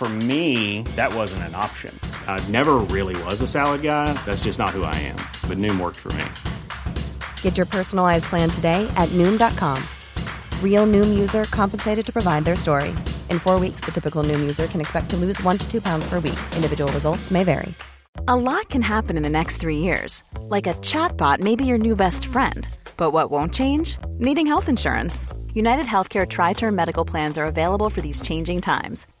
For me, that wasn't an option. I never really was a salad guy. That's just not who I am. But Noom worked for me. Get your personalized plan today at Noom.com. Real Noom user compensated to provide their story. In four weeks, the typical Noom user can expect to lose one to two pounds per week. Individual results may vary. A lot can happen in the next three years. Like a chatbot may be your new best friend. But what won't change? Needing health insurance. United Healthcare Tri Term Medical Plans are available for these changing times.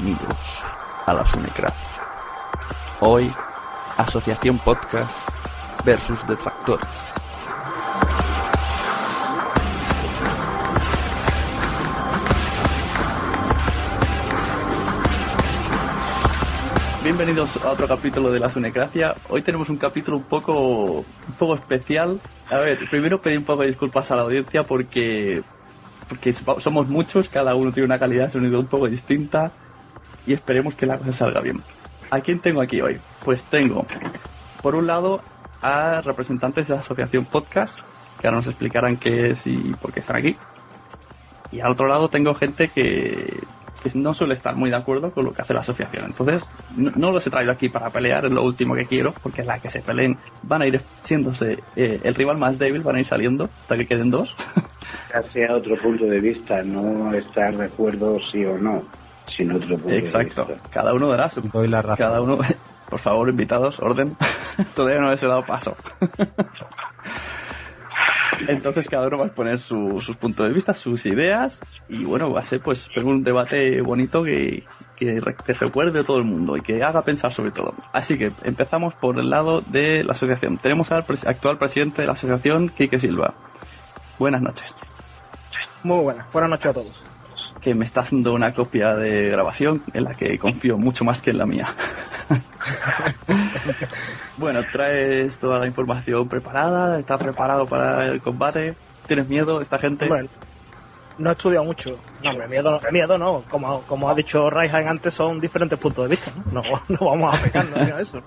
Bienvenidos a la Funecracia. Hoy, Asociación Podcast versus Detractores. Bienvenidos a otro capítulo de la Sunecracia. Hoy tenemos un capítulo un poco, un poco especial. A ver, primero pedir un poco de disculpas a la audiencia porque, porque somos muchos, cada uno tiene una calidad de sonido un poco distinta y esperemos que la cosa salga bien. ¿A quién tengo aquí hoy? Pues tengo, por un lado, a representantes de la asociación Podcast, que ahora nos explicarán qué es y por qué están aquí. Y al otro lado tengo gente que, no suele estar muy de acuerdo con lo que hace la asociación. Entonces, no, no los he traído aquí para pelear, es lo último que quiero, porque la que se peleen van a ir siéndose eh, el rival más débil, van a ir saliendo hasta que queden dos. Hacia otro punto de vista, no estar de acuerdo sí o no, sino otro punto Exacto, de vista. cada uno dará su... Doy la razón. Cada uno, por favor, invitados, orden. Todavía no les he dado paso. Entonces cada uno va a exponer su- sus puntos de vista, sus ideas y bueno, va a ser pues un debate bonito que, que, re- que recuerde a todo el mundo y que haga pensar sobre todo. Así que empezamos por el lado de la asociación. Tenemos al actual presidente de la asociación, Quique Silva. Buenas noches. Muy buenas, buenas noches a todos. Que me está haciendo una copia de grabación en la que confío mucho más que en la mía. bueno, traes toda la información preparada, estás preparado para el combate. ¿Tienes miedo esta gente? Hombre, no he estudiado mucho. No, hombre, miedo, no, miedo no. Como, como ha dicho Raihan antes, son diferentes puntos de vista. No, no, no vamos a pegarnos a eso.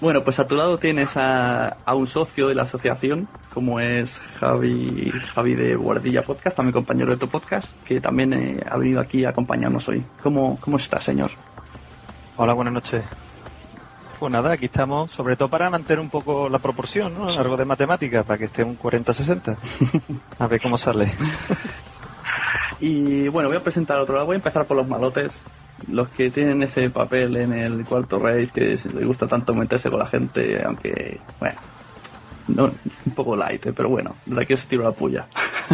Bueno, pues a tu lado tienes a, a un socio de la asociación, como es Javi, Javi de Guardilla Podcast, también compañero de tu podcast, que también eh, ha venido aquí a acompañarnos hoy. ¿Cómo, cómo está, señor? Hola, buenas noches. Pues nada, aquí estamos, sobre todo para mantener un poco la proporción, ¿no? Algo de matemática, para que esté un 40-60. A ver cómo sale. Y bueno, voy a presentar otro lado. Voy a empezar por los malotes. Los que tienen ese papel en el cuarto race que les gusta tanto meterse con la gente, aunque, bueno, no, un poco light, eh, pero bueno, de aquí os tiro la puya.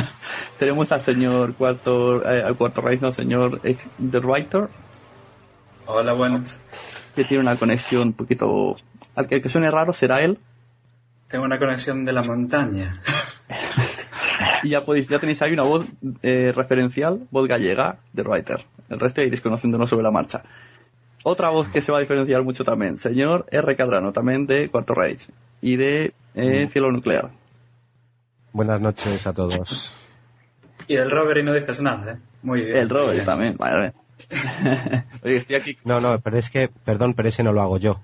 Tenemos al señor cuarto, eh, al cuarto race, no, señor ex, The Writer. Hola, buenas. Que tiene una conexión un poquito... Al que, que suene raro será él. Tengo una conexión de la montaña. y ya podéis, ya tenéis ahí una voz eh, referencial, voz gallega de Writer. El resto iréis conociéndonos sobre la marcha. Otra voz que se va a diferenciar mucho también, señor R. Cadrano, también de Cuarto Rage y de eh, Cielo Nuclear. Buenas noches a todos. Y del Robert y no dices nada, ¿eh? Muy bien. El Robert también, vale. Oye, estoy aquí. No, no, pero es que, perdón, pero ese no lo hago yo.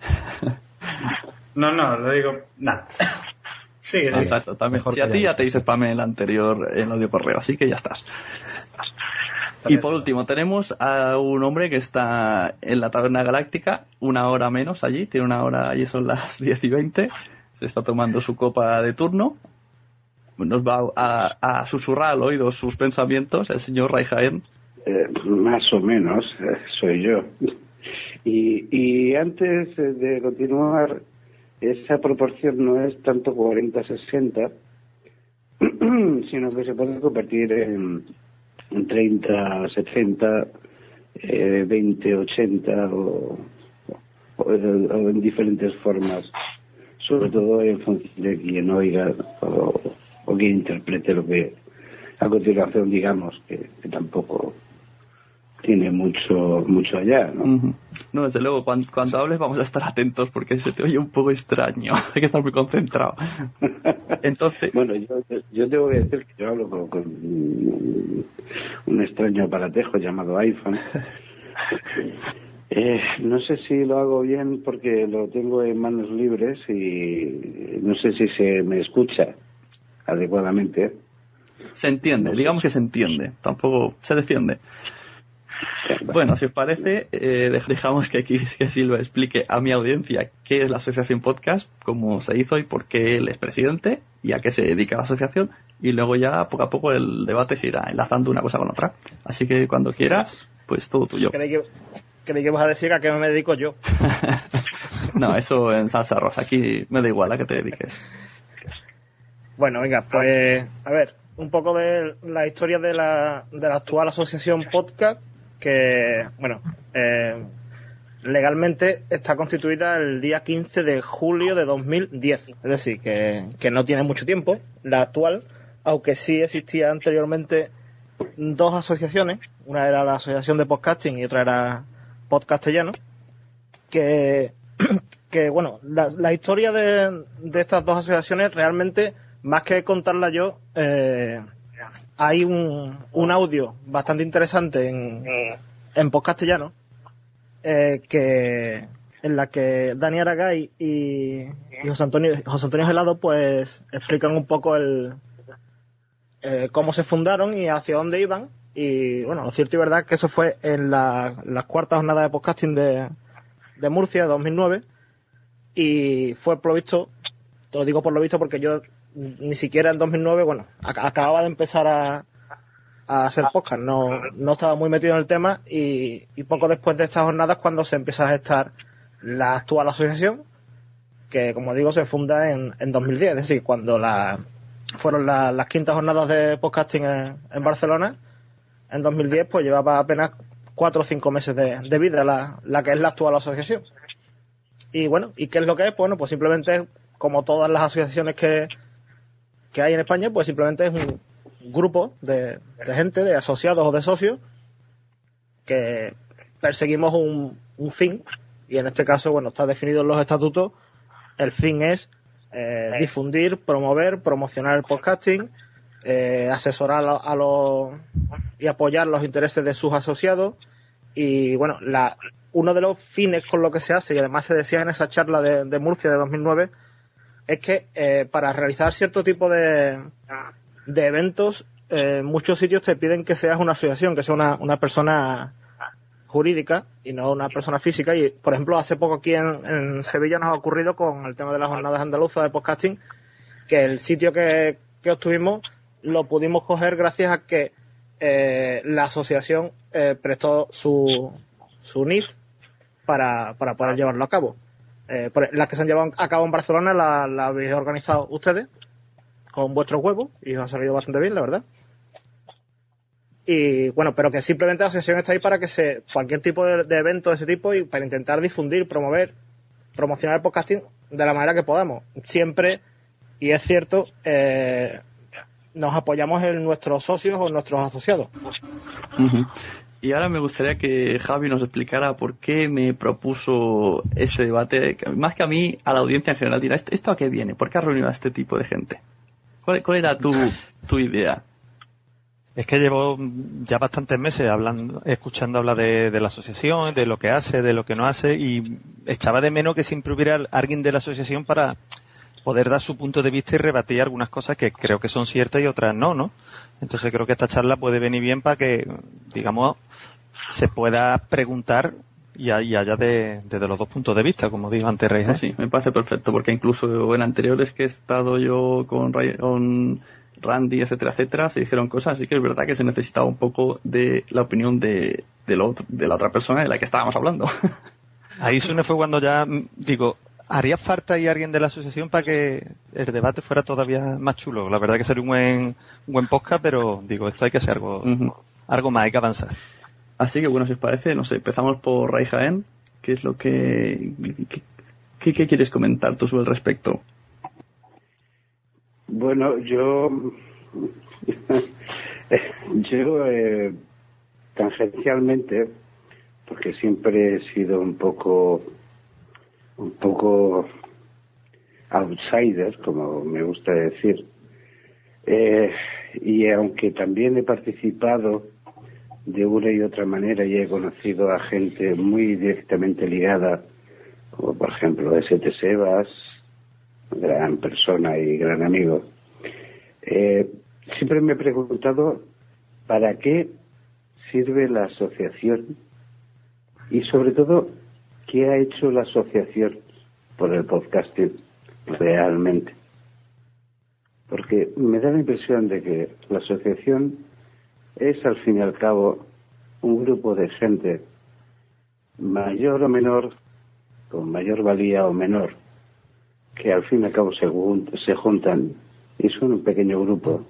no, no, lo digo, nada. Sigue, sigue. Exacto, también. Si a ti ya te hice spam en el anterior, en el audio correo, así que ya estás. Y por último, tenemos a un hombre que está en la taberna galáctica, una hora menos allí, tiene una hora, allí son las 10 y 20, se está tomando su copa de turno, nos va a, a susurrar al oído sus pensamientos el señor Raijaen. Eh, más o menos, eh, soy yo. Y, y antes de continuar, esa proporción no es tanto 40-60, sino que se puede convertir en, en 30-70, eh, 20-80 o, o, o en diferentes formas, sobre todo en función de quien oiga o, o quien interprete lo que a continuación digamos que tampoco tiene mucho mucho allá, ¿no? No, desde luego, cuando, cuando hables vamos a estar atentos porque se te oye un poco extraño, hay que estar muy concentrado. Entonces, Bueno, yo, yo te voy a decir que yo hablo con, con un extraño aparatejo llamado iPhone. Eh, no sé si lo hago bien porque lo tengo en manos libres y no sé si se me escucha adecuadamente. se entiende, digamos que se entiende, tampoco se defiende. Bueno, si os parece, eh, dej- dejamos que aquí que Silva explique a mi audiencia qué es la Asociación Podcast, cómo se hizo y por qué él es presidente y a qué se dedica la asociación. Y luego ya poco a poco el debate se irá enlazando una cosa con otra. Así que cuando quieras, pues todo tuyo. Creí que, creí que vas a decir a qué me dedico yo. No, eso en salsa rosa. Aquí me da igual a qué te dediques. Bueno, venga, pues a ver, un poco de la historia de la, de la actual asociación podcast, que, bueno, eh, legalmente está constituida el día 15 de julio de 2010, es decir, que, que no tiene mucho tiempo, la actual, aunque sí existía anteriormente dos asociaciones, una era la Asociación de Podcasting y otra era Podcastellano, que, que bueno, la, historia de, de estas dos asociaciones realmente, más que contarla yo, eh, hay un, un audio bastante interesante en, en Podcastellano, eh, que en la que Dani Aragay y, y José Antonio José Antonio Gelado pues explican un poco el eh, cómo se fundaron y hacia dónde iban. Y bueno lo cierto y verdad que eso fue en la, las cuartas jornadas de podcasting de, de Murcia de 2009 y fue por lo te lo digo por lo visto porque yo ni siquiera en 2009 bueno ac- acababa de empezar a, hacer podcast, no, no estaba muy metido en el tema y, poco después de estas jornadas cuando se empieza a gestar la actual asociación, que como digo se funda en, en 2010, es decir, cuando la, fueron la- las quintas jornadas de podcasting en, Barcelona, en 2010 pues llevaba apenas cuatro o cinco meses de, de vida la, la que es la actual asociación. Y bueno, ¿y qué es lo que es? Bueno, pues simplemente como todas las asociaciones que, que hay en España, pues simplemente es un grupo de, gente, de asociados o de socios, que perseguimos un, fin, y en este caso, bueno, está definido en los estatutos, el fin es eh, difundir, promover, promocionar el podcasting, eh, asesorar a, a los y apoyar los intereses de sus asociados y bueno, la, uno de los fines con lo que se hace y además se decía en esa charla de, de Murcia de 2009 es que eh, para realizar cierto tipo de, de eventos eh, muchos sitios te piden que seas una asociación, que sea una, una persona jurídica y no una persona física. Y, por ejemplo, hace poco aquí en, Sevilla nos ha ocurrido con el tema de las jornadas andaluzas de podcasting, que el sitio que, que obtuvimos lo pudimos coger gracias a que eh, la asociación prestó su, su NIF para, para poder llevarlo a cabo. Eh, las que se han llevado a cabo en Barcelona la, la habéis organizado ustedes con vuestros huevos y os ha salido bastante bien, la verdad. y bueno, pero que simplemente la asociación está ahí para que se, cualquier tipo de, evento de ese tipo y para intentar difundir, promover, promocionar el podcasting de la manera que podamos. Siempre, y es cierto, eh, nos apoyamos en nuestros socios o nuestros asociados. Y ahora me gustaría que Javi nos explicara por qué me propuso este debate, más que a mí, a la audiencia en general dirá, ¿esto, a qué viene? ¿Por qué has reunido a este tipo de gente? ¿Cuál, cuál era tu, tu idea? Es que llevo ya bastantes meses hablando, escuchando hablar de, de la asociación, de lo que hace, de lo que no hace, y echaba de menos que siempre hubiera alguien de la asociación para poder dar su punto de vista y rebatir algunas cosas que creo que son ciertas y otras no, ¿no? Entonces creo que esta charla puede venir bien para que, digamos, se pueda preguntar y haya de- desde los dos puntos de vista, como dijo antes Rey. ¿eh? Pues sí, me parece perfecto, porque incluso en anteriores que he estado yo con, Ray- con Randy, etcétera, etcétera, se dijeron cosas, así que es verdad que se necesitaba un poco de la opinión de la otra persona de la que estábamos hablando. Ahí Sune fue cuando ya, mm, digo, haría falta ahí alguien de la asociación para que el debate fuera todavía más chulo. La verdad que sería un buen, un buen podcast, pero digo, esto hay que hacer algo, algo más, hay que avanzar. Así que bueno, si os parece, no sé, empezamos por Ray Jaén, ¿qué es lo que, qué quieres comentar tú sobre el respecto? Bueno, yo, yo eh, tangencialmente, porque siempre he sido un poco, un poco outsider, como me gusta decir, eh, y aunque también he participado de una y otra manera y he conocido a gente muy directamente ligada, como por ejemplo S.T. Sebas, gran persona y gran amigo. Eh, siempre me he preguntado para qué sirve la asociación y sobre todo qué ha hecho la asociación por el podcasting realmente. Porque me da la impresión de que la asociación es al fin y al cabo un grupo de gente mayor o menor, con mayor valía o menor, que al fin y al cabo se, jun- se juntan y son un pequeño grupo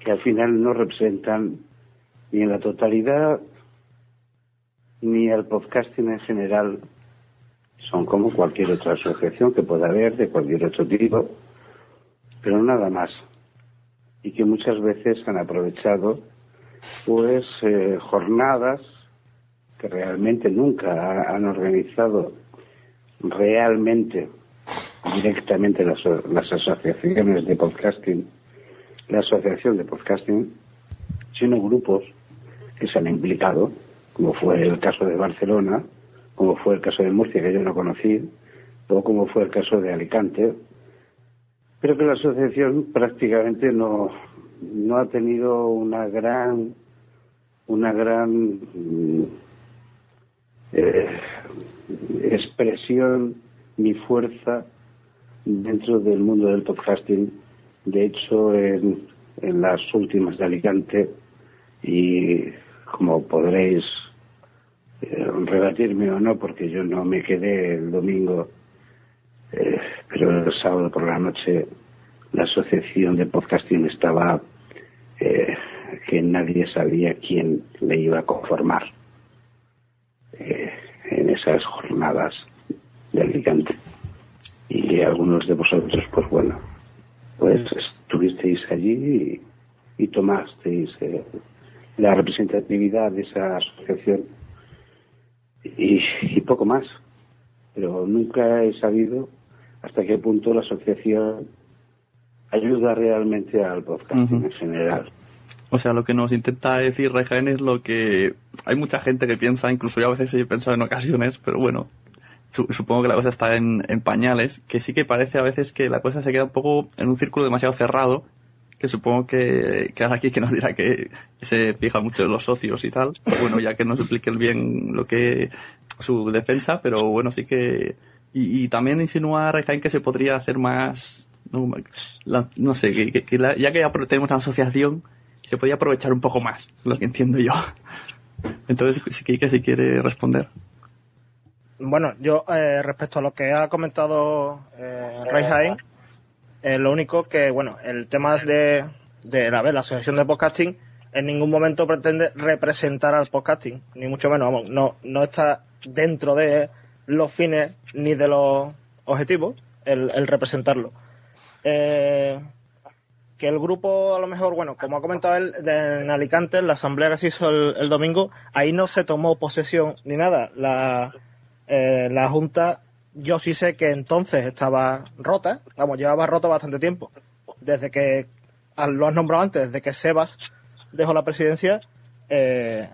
que al final no representan ni en la totalidad ni al podcasting en general. Son como cualquier otra asociación que pueda haber de cualquier otro tipo, pero nada más. Y que muchas veces han aprovechado pues eh, jornadas que realmente nunca ha- han organizado realmente directamente las asociaciones de podcasting, la asociación de podcasting, sino grupos que se han implicado, como fue el caso de Barcelona, como fue el caso de Murcia, que yo no conocí, o como fue el caso de Alicante, pero que la asociación prácticamente no, no ha tenido una gran una gran mm, eh, expresión ni fuerza dentro del mundo del podcasting. De hecho, en, en las últimas de Alicante, y como podréis eh, rebatirme o no, porque yo no me quedé el domingo, eh, pero el sábado por la noche la asociación de podcasting estaba eh, que nadie sabía quién le iba a conformar en esas jornadas de Alicante. Y algunos de vosotros, pues bueno, pues estuvisteis allí y, tomasteis la representatividad de esa asociación y, y poco más. Pero nunca he sabido hasta qué punto la asociación ayuda realmente al podcasting Ujú. en general. O sea, lo que nos intenta decir Ray Jaén es lo que hay mucha gente que piensa, incluso yo a veces he pensado en ocasiones, pero bueno, su- supongo que la cosa está en, en pañales, que sí que parece a veces que la cosa se queda un poco en un círculo demasiado cerrado, que supongo que, que aquí que nos dirá que se fija mucho en los socios y tal, pues bueno, ya que nos explique bien lo que su defensa, pero bueno, sí que y, también insinúa Ray Jaén que se podría hacer más no, sé, que, ya que apro- tenemos una asociación, se podría aprovechar un poco más, lo que entiendo yo. Entonces, si Kike si quiere responder. Bueno, yo eh, respecto a lo que ha comentado eh, eh, lo único que, bueno, el tema de, de la, la asociación de podcasting en ningún momento pretende representar al podcasting, ni mucho menos, vamos, no, no está dentro de los fines ni de los objetivos el, representarlo. Eh, que el grupo, a lo mejor, bueno, como ha comentado él, de- en Alicante, la asamblea que se hizo el, el domingo, ahí no se tomó posesión ni nada. La, eh, la Junta, yo sí sé que entonces estaba rota, vamos, llevaba rota bastante tiempo. Desde que, ah, lo has nombrado antes, desde que Sebas dejó la presidencia, eh,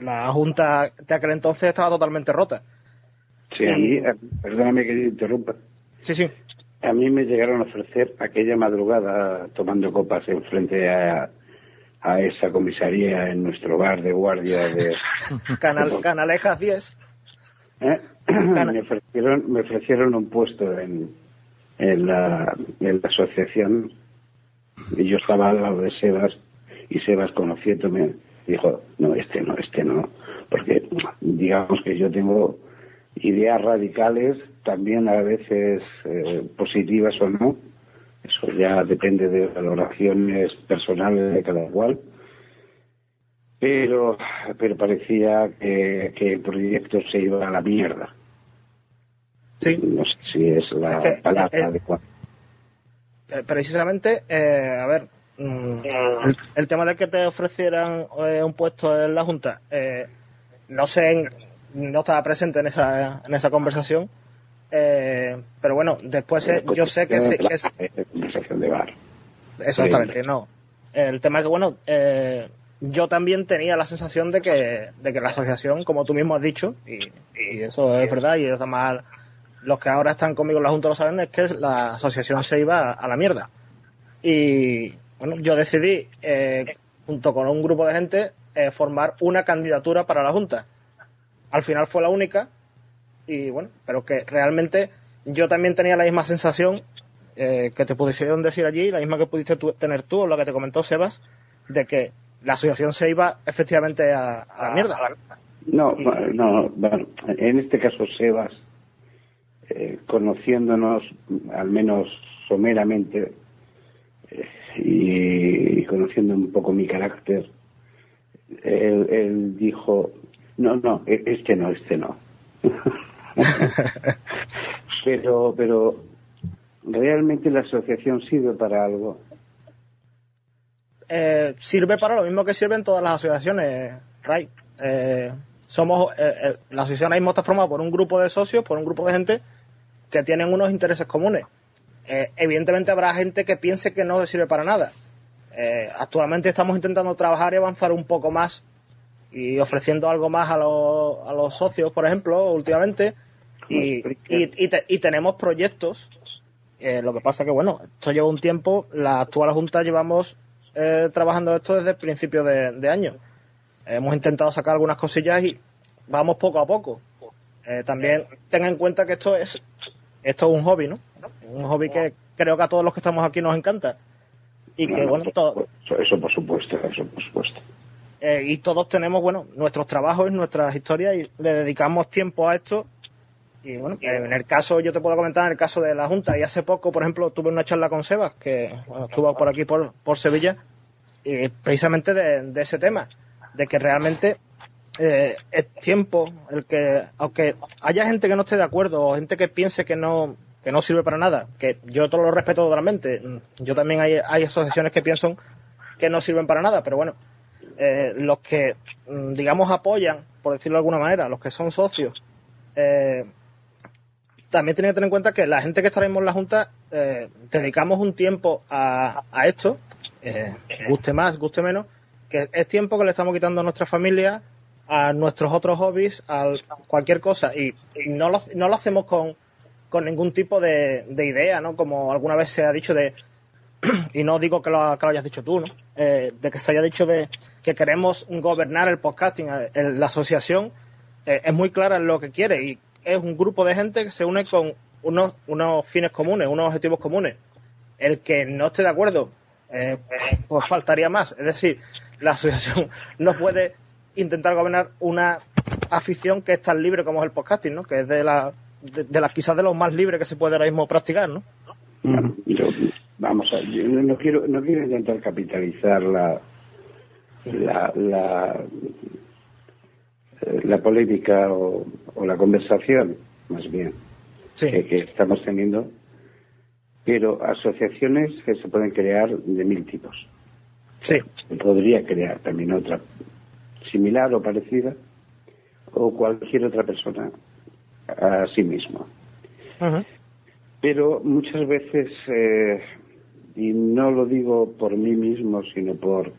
la Junta de aquel entonces estaba totalmente rota. Sí, a mí, eh, perdóname que te interrumpa. Sí, sí. A mí me llegaron a ofrecer aquella madrugada tomando copas en frente a, a esa comisaría en nuestro bar de guardia de... Canal, Canalejas 10. ¿eh? Me, ofrecieron, me ofrecieron un puesto en, en, la, en la asociación. Y yo estaba al lado de Sebas y Sebas conociéndome dijo, no, este no, este no, porque digamos que yo tengo ideas radicales, también a veces eh, positivas o no, eso ya depende de valoraciones personales de cada cual, pero, pero parecía que, que el proyecto se iba a la mierda. Sí. No sé si es la Es que, palabra eh, adecuada. Eh, precisamente, eh, a ver, mm, el, el tema de que te ofrecieran eh, un puesto en la Junta, eh, no sé, no estaba presente en esa, en esa conversación, eh, pero bueno, después eh, yo sé que, Eh, conversación de bar. Exactamente, no. El tema es que, bueno, eh, yo también tenía la sensación de que, de que la asociación, como tú mismo has dicho, y, y eso es verdad, y además los que ahora están conmigo en la Junta lo saben, es que la asociación se iba a la mierda. Y, bueno, yo decidí, eh, junto con un grupo de gente, eh, formar una candidatura para la Junta. Al final fue la única, y bueno, pero que realmente yo también tenía la misma sensación eh, que te pudieron decir allí, la misma que pudiste tener tú, o lo que te comentó Sebas, de que la asociación se iba efectivamente a, a la mierda. No, no, bueno, en este caso Sebas, eh, conociéndonos al menos someramente eh, y, y conociendo un poco mi carácter, él, él dijo, no, no, e- este no, este no. pero, pero realmente la asociación sirve para algo. Eh, sirve para lo mismo que sirven todas las asociaciones, Ray. Eh, somos, eh, eh, la asociación ahora mismo está formada por un grupo de socios, por un grupo de gente que tienen unos intereses comunes. Eh, evidentemente habrá gente que piense que no sirve para nada. Eh, actualmente estamos intentando trabajar y avanzar un poco más y ofreciendo algo más a los, a los socios, por ejemplo, últimamente. Y, y, y te- y tenemos proyectos. Eh, lo que pasa que, bueno, esto lleva un tiempo. La actual Junta llevamos trabajando esto desde el principio de, de año. Hemos intentado sacar algunas cosillas y vamos poco a poco. Eh, también tenga en cuenta que esto es esto es un hobby, ¿no? Un hobby que creo que a todos los que estamos aquí nos encanta. Y que, No, no, bueno, por todo, supuesto, eso por supuesto, eso por supuesto. eh, y todos tenemos, bueno, nuestros trabajos, nuestras historias y le dedicamos tiempo a esto. Y bueno, en el caso, yo te puedo comentar, en el caso de la Junta, y hace poco, por ejemplo, tuve una charla con Sebas, que bueno, estuvo por aquí, por, por Sevilla, y precisamente de, de ese tema, de que realmente eh, es tiempo el que, aunque haya gente que no esté de acuerdo o gente que piense que no que no sirve para nada, que yo todo lo respeto totalmente, mm, yo también hay, hay asociaciones que piensan que no sirven para nada, pero bueno, eh, los que, mm, digamos, apoyan, por decirlo de alguna manera, los que son socios, eh, también tienen que tener en cuenta que la gente que estaremos en la Junta dedicamos un tiempo a, a esto, guste más, guste menos, que es tiempo que le estamos quitando a nuestra familia, a nuestros otros hobbies, a cualquier cosa, y, no, lo, no lo hacemos con, con ningún tipo de, de idea, ¿no? Como alguna vez se ha dicho de, y no digo que lo, que lo hayas dicho tú, ¿no? Eh, de que se haya dicho de que queremos gobernar el podcasting, eh, el- la asociación eh, es muy clara en lo que quiere y es un grupo de gente que se une con unos, unos fines comunes, unos objetivos comunes. El que no esté de acuerdo, pues faltaría más. Es decir, la asociación no puede intentar gobernar una afición que es tan libre como es el podcasting, ¿no? Que es de la, de, de las quizás de los más libres que se puede ahora mismo practicar, ¿no? Yo, vamos a yo no quiero no quiero intentar capitalizar la la, la, eh, la polémica o, o la conversación, más bien, Sí. que, que estamos teniendo, pero asociaciones que se pueden crear de mil tipos. Sí. Se podría crear también otra similar o parecida, o cualquier otra persona a sí mismo. Ujú. Pero muchas veces, eh, y no lo digo por mí mismo, sino por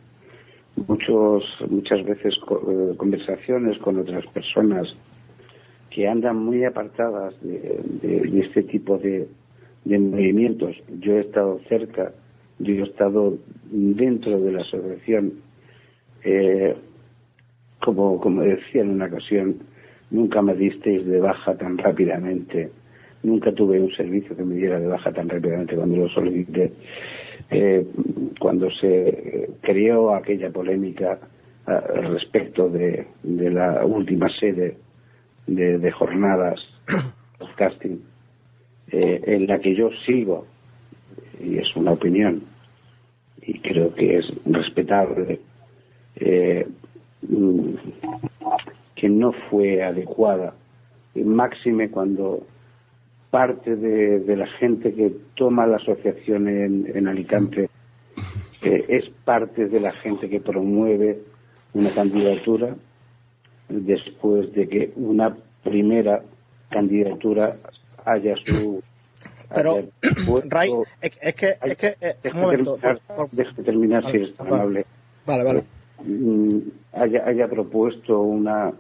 muchos, muchas veces eh, conversaciones con otras personas que andan muy apartadas de, de- de este tipo de, de movimientos. Yo he estado cerca, yo he estado dentro de la asociación. eh, como, como decía en una ocasión, nunca me disteis de baja tan rápidamente, nunca tuve un servicio que me diera de baja tan rápidamente cuando lo solicité. Eh, cuando se creó aquella polémica ah, respecto de, de la última sede de, de jornadas podcasting, eh, en la que yo sigo, y es una opinión, y creo que es respetable, eh, que no fue adecuada, máxime cuando parte de, de la gente que toma la asociación en, en Alicante eh, es parte de la gente que promueve una candidatura después de que una primera candidatura haya su Pero, Ray, es, es que, es que, eh, un Déjame momento. terminar, por- por- si Vale, eres tan vale. amable. Vale, vale. Mm, haya, haya propuesto una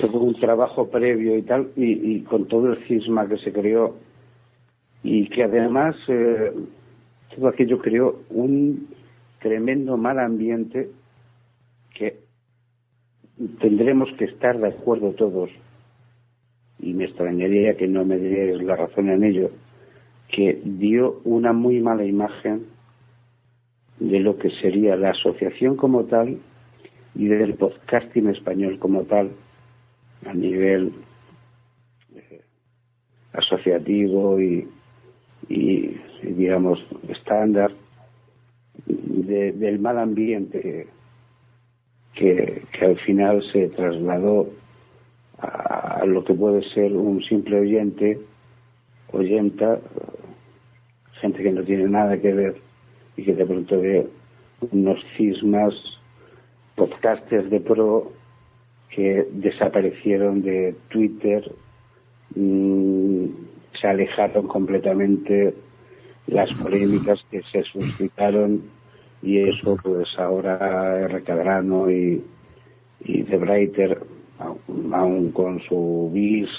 todo un trabajo previo y tal y, con todo el cisma que se creó. Y que además eh, todo aquello creó un tremendo mal ambiente que tendremos que estar de acuerdo todos. Y me extrañaría que no me dierais la razón en ello que dio una muy mala imagen de lo que sería la asociación como tal y del podcasting español como tal a nivel eh, asociativo y, digamos estándar de- del mal ambiente que, que al final se trasladó a, a lo que puede ser un simple oyente oyenta gente que no tiene nada que ver y que de pronto ve unos cismas podcasters de pro que desaparecieron de Twitter, mm, se alejaron completamente las polémicas que se suscitaron y eso pues ahora R. Cadrano y, y aun, aun con su bis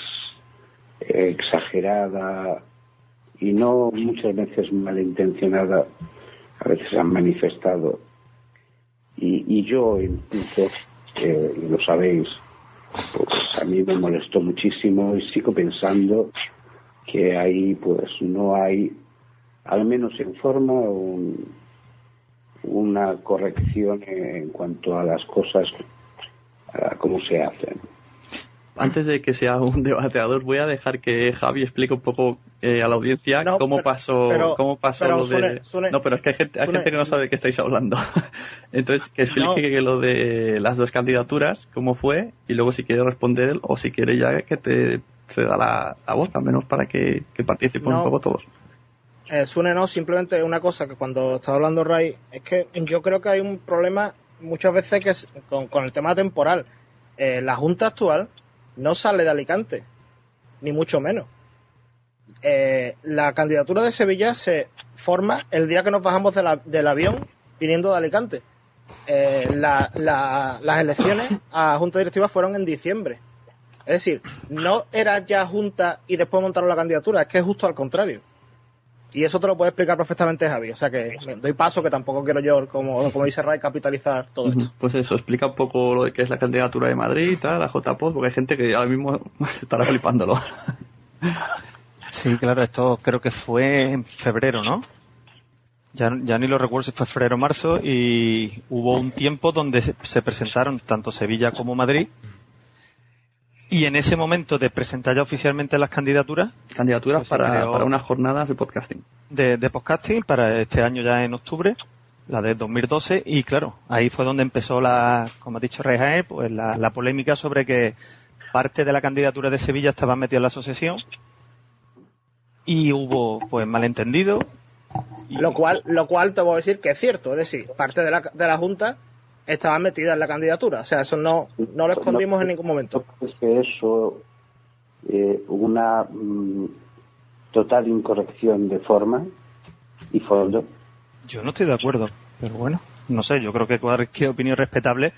exagerada y no muchas veces malintencionada, a veces han manifestado. Y, yo incluso, eh, lo sabéis, pues a mí me molestó muchísimo y sigo pensando que ahí pues no hay, al menos en forma, un- una corrección en cuanto a las cosas, a cómo se hacen. Antes de que sea un debateador, voy a dejar que Javi explique un poco eh, a la audiencia No, cómo pero- pasó, pero- cómo pasó lo de. No, pero es que hay gente, hay gente que no sabe de qué estáis hablando. Entonces, que explique No. que lo de las dos candidaturas, cómo fue, y luego si quiere responder él, o si quiere ya que te se da la, la voz, al menos para que, que participen No. un poco todos. Eh, Sune, no, simplemente una cosa que cuando estaba hablando Ray, es que yo creo que hay un problema muchas veces que es con, con el tema temporal. Eh, la Junta actual no sale de Alicante, ni mucho menos. Eh, la candidatura de Sevilla se forma el día que nos bajamos de la- del avión viniendo de Alicante. Eh, la- la- las elecciones a Junta Directiva fueron en diciembre. Es decir, no era ya Junta y después montaron la candidatura, es que es justo al contrario. Y eso te lo puede explicar perfectamente Javi. O sea que me doy paso que tampoco quiero yo, como, como dice Ray, capitalizar todo esto. Pues eso, explica un poco lo de qué es la candidatura de Madrid y tal, la JPOD, porque hay gente que ahora mismo estará flipándolo. Sí, claro, esto creo que fue en febrero, ¿no? Ya, ya ni lo recuerdo si fue febrero o marzo y hubo un tiempo donde se, se presentaron tanto Sevilla como Madrid y en ese momento de presentar ya oficialmente las candidaturas Candidaturas Pues para, unas jornadas de podcasting. de, de podcasting para este año ya en octubre la de 2012, y claro, ahí fue donde empezó la, como ha dicho Rejae, pues la, la polémica sobre que parte de la candidatura de Sevilla estaba metida en la asociación y hubo pues malentendido. Lo cual, lo cual te voy a decir que es cierto, es decir, parte de la, de la Junta estaba metida en la candidatura, o sea, eso no, no lo escondimos en ningún momento. Es que eso, eh, una mm, total incorrección de forma y fondo. Yo no estoy de acuerdo, pero bueno, no sé, yo creo que cualquier opinión respetable,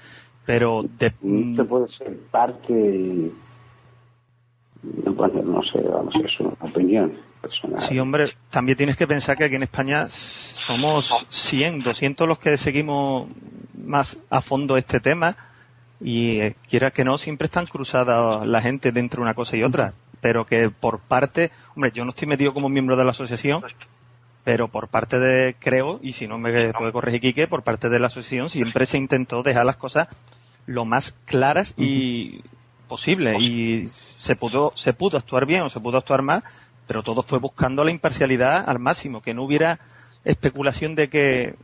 pero de, Esto puede ser parte bueno, no sé, vamos, es una opinión personal. Sí, hombre, también tienes que pensar que aquí en España somos 100, 200 los que seguimos más a fondo este tema y eh, quiera que no, siempre están cruzadas la gente de entre una cosa y otra, pero que por parte, hombre, yo no estoy metido como miembro de la asociación, pero por parte de, creo, y si no me puede corregir Quique, por parte de la asociación siempre se intentó dejar las cosas lo más claras y posible y se pudo se pudo actuar bien o se pudo actuar mal pero todo fue buscando la imparcialidad al máximo que no hubiera especulación de que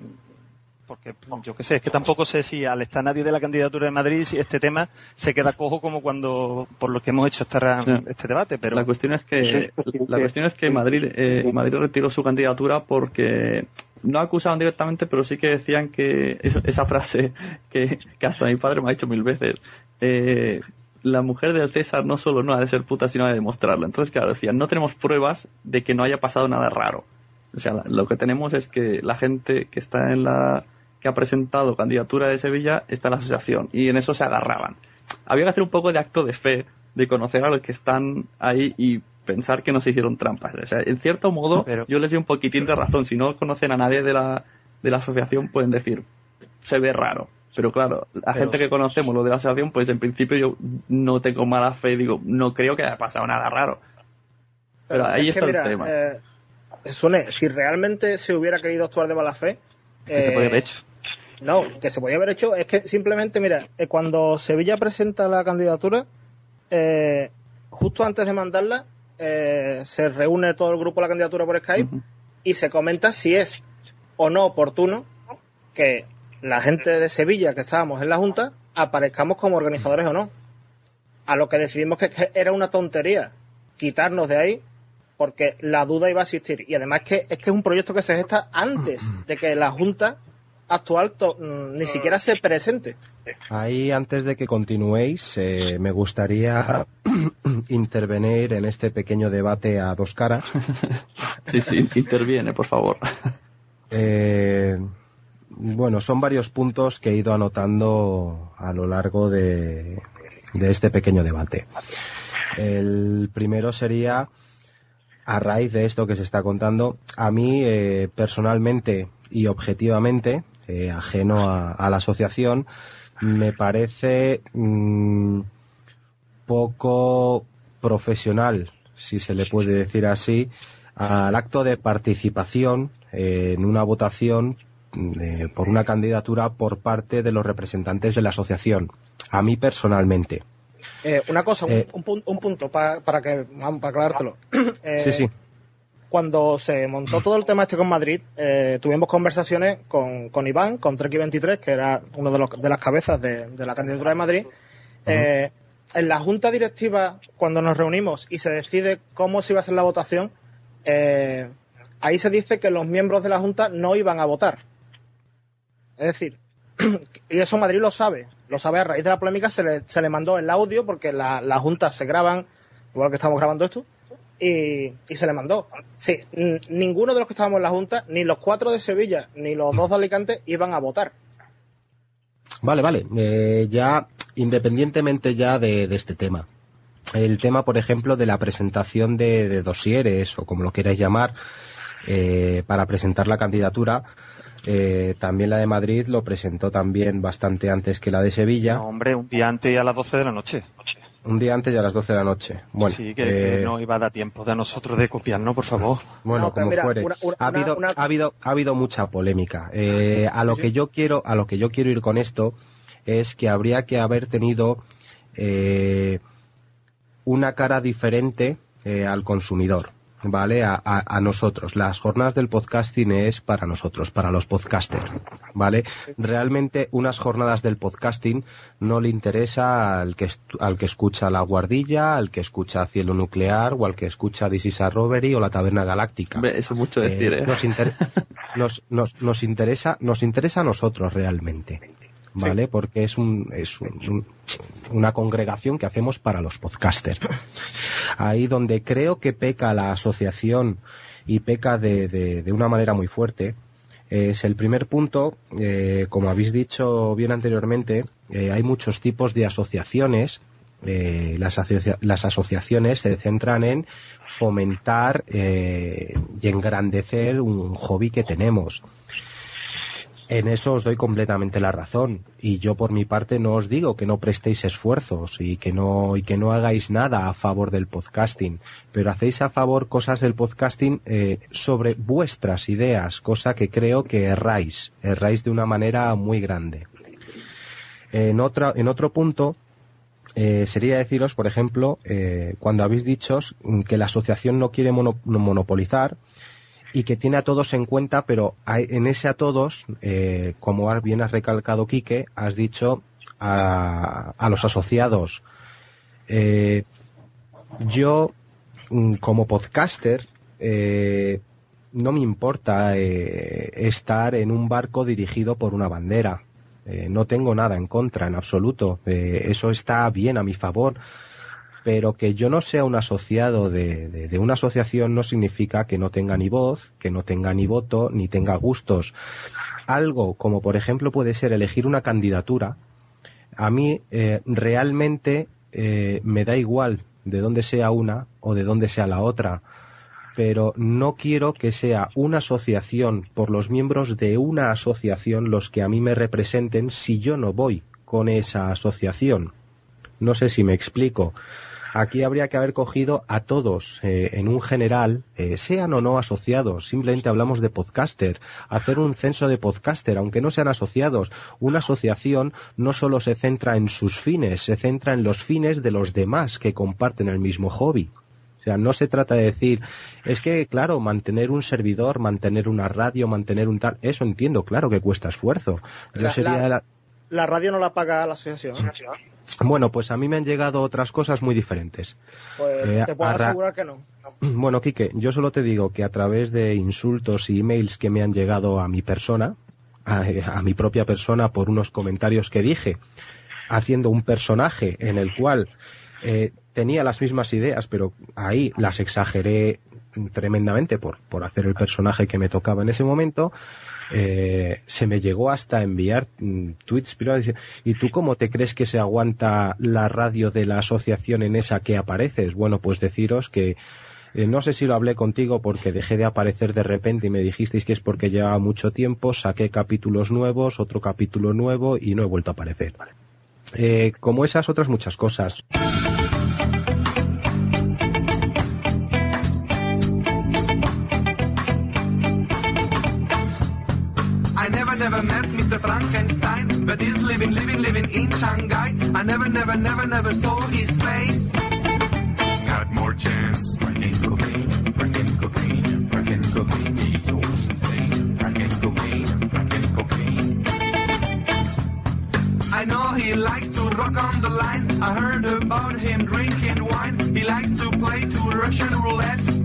porque yo qué sé es que tampoco sé si al estar nadie de la candidatura de Madrid si este tema se queda cojo como cuando por lo que hemos hecho esta- este debate pero La cuestión es que la cuestión es que Madrid eh, Madrid retiró su candidatura porque no acusaban directamente, pero sí que decían que esa, esa frase que, que hasta mi padre me ha dicho mil veces. eh, la mujer del César no solo no ha de ser puta, sino ha de demostrarlo. Entonces, claro, decían, no tenemos pruebas de que no haya pasado nada raro. O sea, lo que tenemos es que la gente que está en la que ha presentado candidatura de Sevilla está en la asociación y en eso se agarraban. Había que hacer un poco de acto de fe, de conocer a los que están ahí y pensar que no se hicieron trampas. O sea, en cierto modo, yo les doy un poquitín de razón. Si no conocen a nadie de la, de la asociación, pueden decir, se ve raro. Pero claro, la Pero- gente que conocemos lo de la asociación, pues en principio yo no tengo mala fe, digo, no creo que haya pasado nada raro. Pero ahí Es que, está mira, el tema. eh, Sune, si realmente se hubiera querido actuar de mala fe. que se eh, podía haber hecho No, que se podía haber hecho es que simplemente, mira, eh, cuando Sevilla presenta la candidatura, eh, justo antes de mandarla, eh, se reúne todo el grupo de la candidatura por Skype y se comenta si es o no oportuno que la gente de Sevilla que estábamos en la Junta aparezcamos como organizadores o no. A lo que decidimos que, era una tontería quitarnos de ahí porque la duda iba a existir. Y además que es que es un proyecto que se gesta antes de que la Junta actual to- mm, ni siquiera se presente. Ahí, antes de que continuéis, eh, me gustaría intervenir en este pequeño debate a dos caras. Sí, sí, interviene, por favor. Eh, bueno, son varios puntos que he ido anotando a lo largo de, este pequeño debate. El primero sería, a raíz de esto que se está contando, a mí eh, personalmente y objetivamente, eh, ajeno a, a la asociación, me parece mm, poco profesional, si se le puede decir así, al acto de participación eh, en una votación eh, por una candidatura por parte de los representantes de la asociación. A mí personalmente. Eh, una cosa, un- Eh. un, pun- un punto pa- para que para aclarártelo. Eh, Sí, sí. Cuando se montó todo el tema este con Madrid, tuvimos conversaciones con, con Iván, con Treki23, que era uno de, los, de las cabezas de, de la candidatura de Madrid. En la junta directiva, cuando nos reunimos y se decide cómo se iba a hacer la votación, ahí se dice que los miembros de la junta no iban a votar. Es decir, y eso Madrid lo sabe, lo sabe a raíz de la polémica, se le, se le mandó el audio porque la- las juntas se graban, igual que estamos grabando esto, y, y se le mandó. Sí, ninguno de los que estábamos en la junta, ni los cuatro de Sevilla, ni los dos de Alicante, iban a votar. Vale, vale. Eh, ya, independientemente ya de, este tema. El tema, por ejemplo, de la presentación de, de dosieres, o como lo queráis llamar, eh, para presentar la candidatura, eh, también la de Madrid lo presentó también bastante antes que la de Sevilla. No, hombre, un día antes y a las 12 de la noche. Un día antes y a las 12 de la noche. Bueno, sí, que, que eh, no iba a dar tiempo de nosotros de copiarnos, por favor. Bueno, No, como mira, fuere, una- una- ha habido, una- ha habido, ha habido mucha polémica. Eh, a lo que yo quiero, a lo que yo quiero ir con esto es que habría que haber tenido eh, una cara diferente eh, al consumidor. ¿Vale? A, a, a, nosotros. Las jornadas del podcasting es para nosotros, para los podcasters, ¿vale? Realmente unas jornadas del podcasting no le interesa al que, al que escucha La Guardilla, al que escucha Cielo Nuclear o al que escucha This is a Robbery o La Taberna Galáctica. Eso es mucho decir, ¿eh? Nos, inter nos, nos, nos, interesa, nos interesa a nosotros realmente. ¿Vale? Sí. Porque es, un, es un, un, una congregación que hacemos para los podcasters. Ahí donde creo que peca la asociación y peca de, de, de una manera muy fuerte es el primer punto, eh, como habéis dicho bien anteriormente, eh, hay muchos tipos de asociaciones. Eh, las, asocia las, asociaciones se centran en fomentar y engrandecer un hobby que tenemos en eso os doy completamente la razón. Y yo por mi parte no os digo que no prestéis esfuerzos y que no y que no hagáis nada a favor del podcasting pero hacéis a favor cosas del podcasting eh, sobre vuestras ideas cosa que creo que erráis erráis de una manera muy grande. En en otro punto eh, sería deciros, por ejemplo, eh, cuando habéis dicho que la asociación no quiere mono monopolizar, y que tiene a todos en cuenta, pero en ese a todos, eh, como bien has recalcado, Quique, has dicho a, los asociados. Eh, yo, mm, como podcaster, eh, no me importa estar en un barco dirigido por una bandera. No tengo nada en contra, en absoluto. Eso está bien a mi favor pero que yo no sea un asociado de, una asociación no significa que no tenga ni voz, que no tenga ni voto, ni tenga gustos. Algo como por ejemplo puede ser elegir una candidatura, a mí eh, realmente eh, me da igual de dónde sea una o de dónde sea la otra, pero no quiero que sea una asociación por los miembros de una asociación los que a mí me representen si yo no voy con esa asociación. No sé si me explico. Aquí habría que haber cogido a todos eh, en un general, eh, sean o no asociados, simplemente hablamos de podcaster, hacer un censo de podcaster, aunque no sean asociados. Una asociación no solo se centra en sus fines, se centra en los fines de los demás que comparten el mismo hobby. O sea, no se trata de decir, es que, claro, mantener un servidor, mantener una radio, mantener un tal, eso entiendo, claro que cuesta esfuerzo. Yo la, sería la, la... la radio no la paga la asociación. Bueno, pues a mí me han llegado otras cosas muy diferentes. Pues eh, te puedo asegurar que no. Bueno, Quique, yo solo te digo que a través de insultos y emails que me han llegado a mi persona, a, a mi propia persona por unos comentarios que dije, haciendo un personaje en el cual eh, tenía las mismas ideas, pero ahí las exageré tremendamente por, por hacer el personaje que me tocaba en ese momento, eh, se me llegó hasta enviar mm, tweets privados. ¿Y tú cómo te crees que se aguanta la radio de la asociación en esa que apareces? Bueno, pues deciros que eh, no sé si lo hablé contigo porque dejé de aparecer de repente y me dijisteis que es porque llevaba mucho tiempo, saqué capítulos nuevos, otro capítulo nuevo y no he vuelto a aparecer. Eh, como esas otras muchas cosas. Frankenstein, but he's living, living, living in Shanghai. I never, never, never, never saw his face. Got more chance. Franken cocaine, franken cocaine, franken cocaine, it's so insane. Franken cocaine, franken cocaine. I know he likes to rock on the line. I heard about him drinking wine. He likes to play to Russian roulette.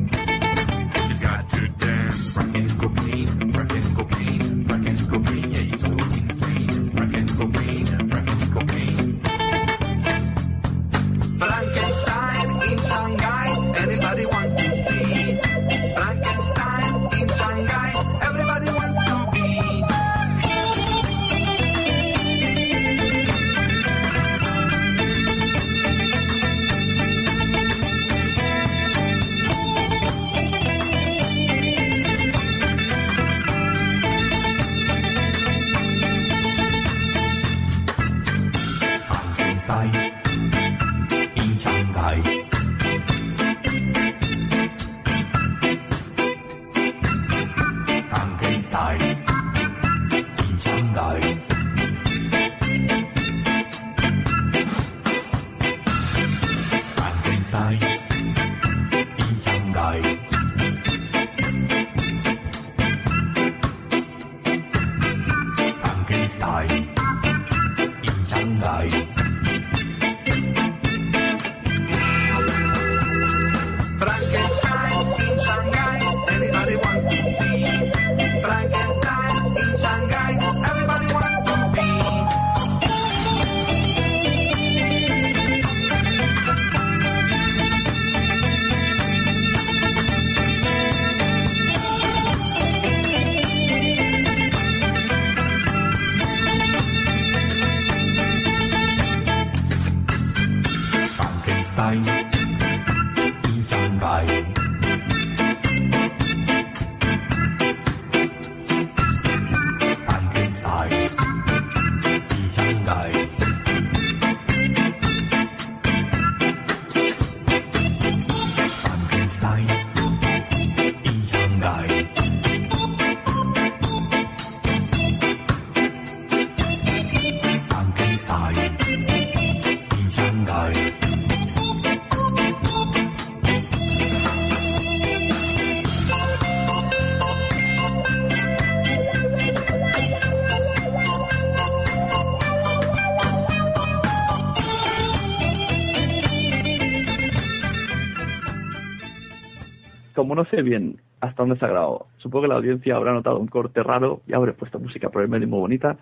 No sé bien hasta dónde se ha grabado, supongo que la audiencia habrá notado un corte raro y habré puesto música por el medio muy bonita.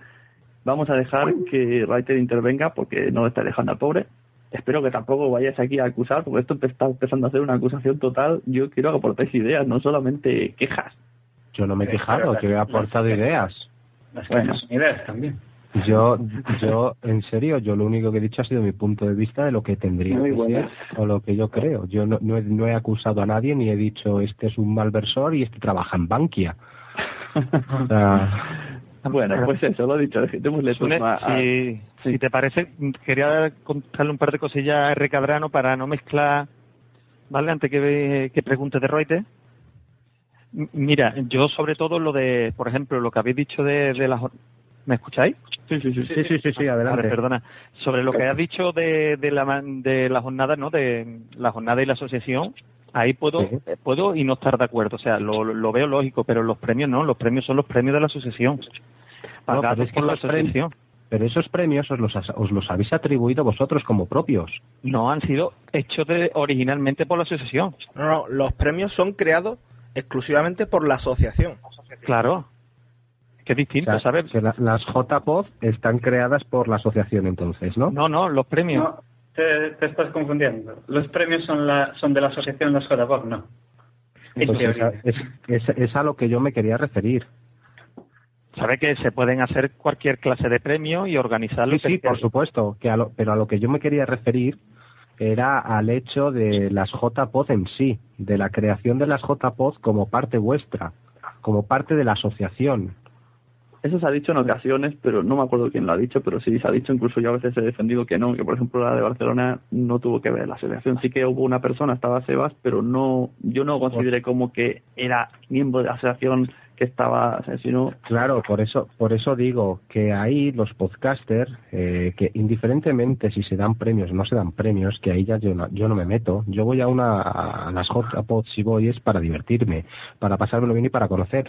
Vamos a dejar que Writer intervenga porque no está dejando al pobre. Espero que tampoco vayáis aquí a acusar, porque esto está empezando a ser una acusación total. Yo quiero que aportéis ideas, no solamente quejas. Yo no me he quejado, yo he aportado ideas. Las Bueno. quejas son ideas también. Yo, yo, en serio, yo lo único que he dicho ha sido mi punto de vista de lo que tendría Muy que buenas. ser o lo que yo creo. Yo no, no, he, no he acusado a nadie ni he dicho este es un malversor y este trabaja en Bankia. O sea, bueno, pues eso, lo he dicho, démosle Sune, a- a- si, si te parece, quería contarle un par de cosillas a R. Cadrano para no mezclar, ¿vale? Antes que, que pregunte de Reuters. Mira, yo sobre todo lo de, por ejemplo, lo que habéis dicho de, de las... ¿Me escucháis? Sí, sí, sí. sí, sí, sí, sí, adelante. Vale, perdona. Sobre lo que has dicho de, de, la, de la jornada, ¿no? De la jornada y la asociación, ahí puedo Sí. eh, puedo y no estar de acuerdo. O sea, lo, lo veo lógico, pero los premios no. Los premios son los premios de la asociación. No, Pagados pero es que por la premios- asociación. pero esos premios os los, os los habéis atribuido vosotros como propios. No han sido hechos de, originalmente por la asociación. No, no, los premios son creados exclusivamente por la asociación. Claro. Que es distinto, O sea, ¿sabes? que la- las JPOD están creadas por la asociación entonces, ¿no? No, no, los premios. No, te, te estás confundiendo. Los premios son, la, son de la asociación Los JPOC, no. En Pues esa- es, es- es a lo que yo me quería referir. Sabe que se pueden hacer cualquier clase de premio y organizarlo. Sí, sí, por supuesto, que a lo- pero a lo que yo me quería referir era al hecho de las JPOD en sí, de la creación de las JPOD como parte vuestra, como parte de la asociación. Eso se ha dicho en ocasiones, pero no me acuerdo quién lo ha dicho, pero sí se ha dicho, incluso yo a veces he defendido que no, que por ejemplo la de Barcelona no tuvo que ver la asociación. Sí que hubo una persona, estaba Sebas, pero no, yo no consideré como que era miembro de la asociación que estaba, sino Claro, por eso, por eso digo que ahí los podcasters, eh, que indiferentemente si se dan premios o no se dan premios, que ahí ya yo no, yo no me meto. Yo voy a una a las JPOD si voy es para divertirme, para pasármelo bien y para conocer,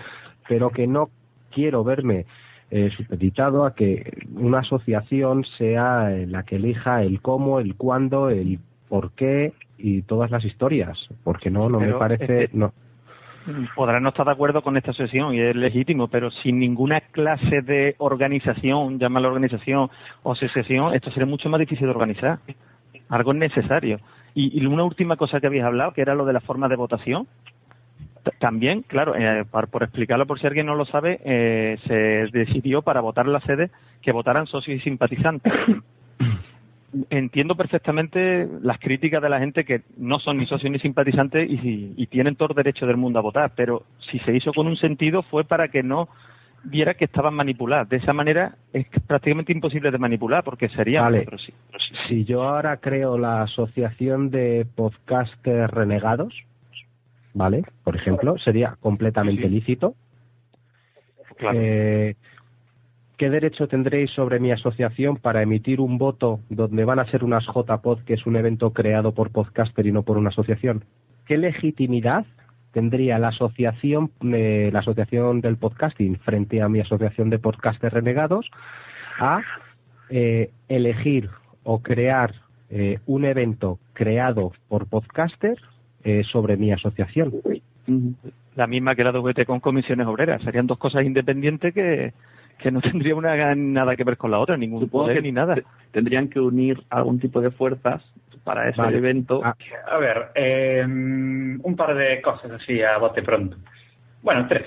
pero que no quiero verme eh, supeditado a que una asociación sea eh, la que elija el cómo, el cuándo, el por qué y todas las historias, porque no, no me parece, este- no, podrán no estar de acuerdo con esta sesión y es legítimo, pero sin ninguna clase de organización, llámala organización o asociación, esto sería mucho más difícil de organizar. Algo es necesario. Y, y una última cosa que habéis hablado, que era lo de la forma de votación. También, claro, eh, por, por explicarlo por si alguien no lo sabe, eh, se decidió para votar en la sede que votaran socios y simpatizantes. Entiendo perfectamente las críticas de la gente que no son ni socios ni simpatizantes y, y tienen todo el derecho del mundo a votar, pero si se hizo con un sentido fue para que no viera que estaban manipuladas. De esa manera es prácticamente imposible de manipular porque sería... Vale. sí, sí. Si yo ahora creo la asociación de podcasters renegados, ¿vale? Por ejemplo, sería completamente Sí, lícito. Claro. Eh, ¿Qué derecho tendréis sobre mi asociación para emitir un voto donde van a ser unas JPod, que es un evento creado por podcaster y no por una asociación? ¿Qué legitimidad tendría la asociación, eh, la asociación del podcasting frente a mi asociación de podcasters renegados a eh, elegir o crear eh, un evento creado por podcaster eh, sobre mi asociación? La misma que la WT con comisiones obreras. Serían dos cosas independientes que, que no tendrían una, nada que ver con la otra, ningún Supongo poder que ni nada. te- tendrían que unir algún tipo de fuerzas para ese Vale. evento. Ah, A ver, eh, un par de cosas así a bote pronto. Bueno, tres.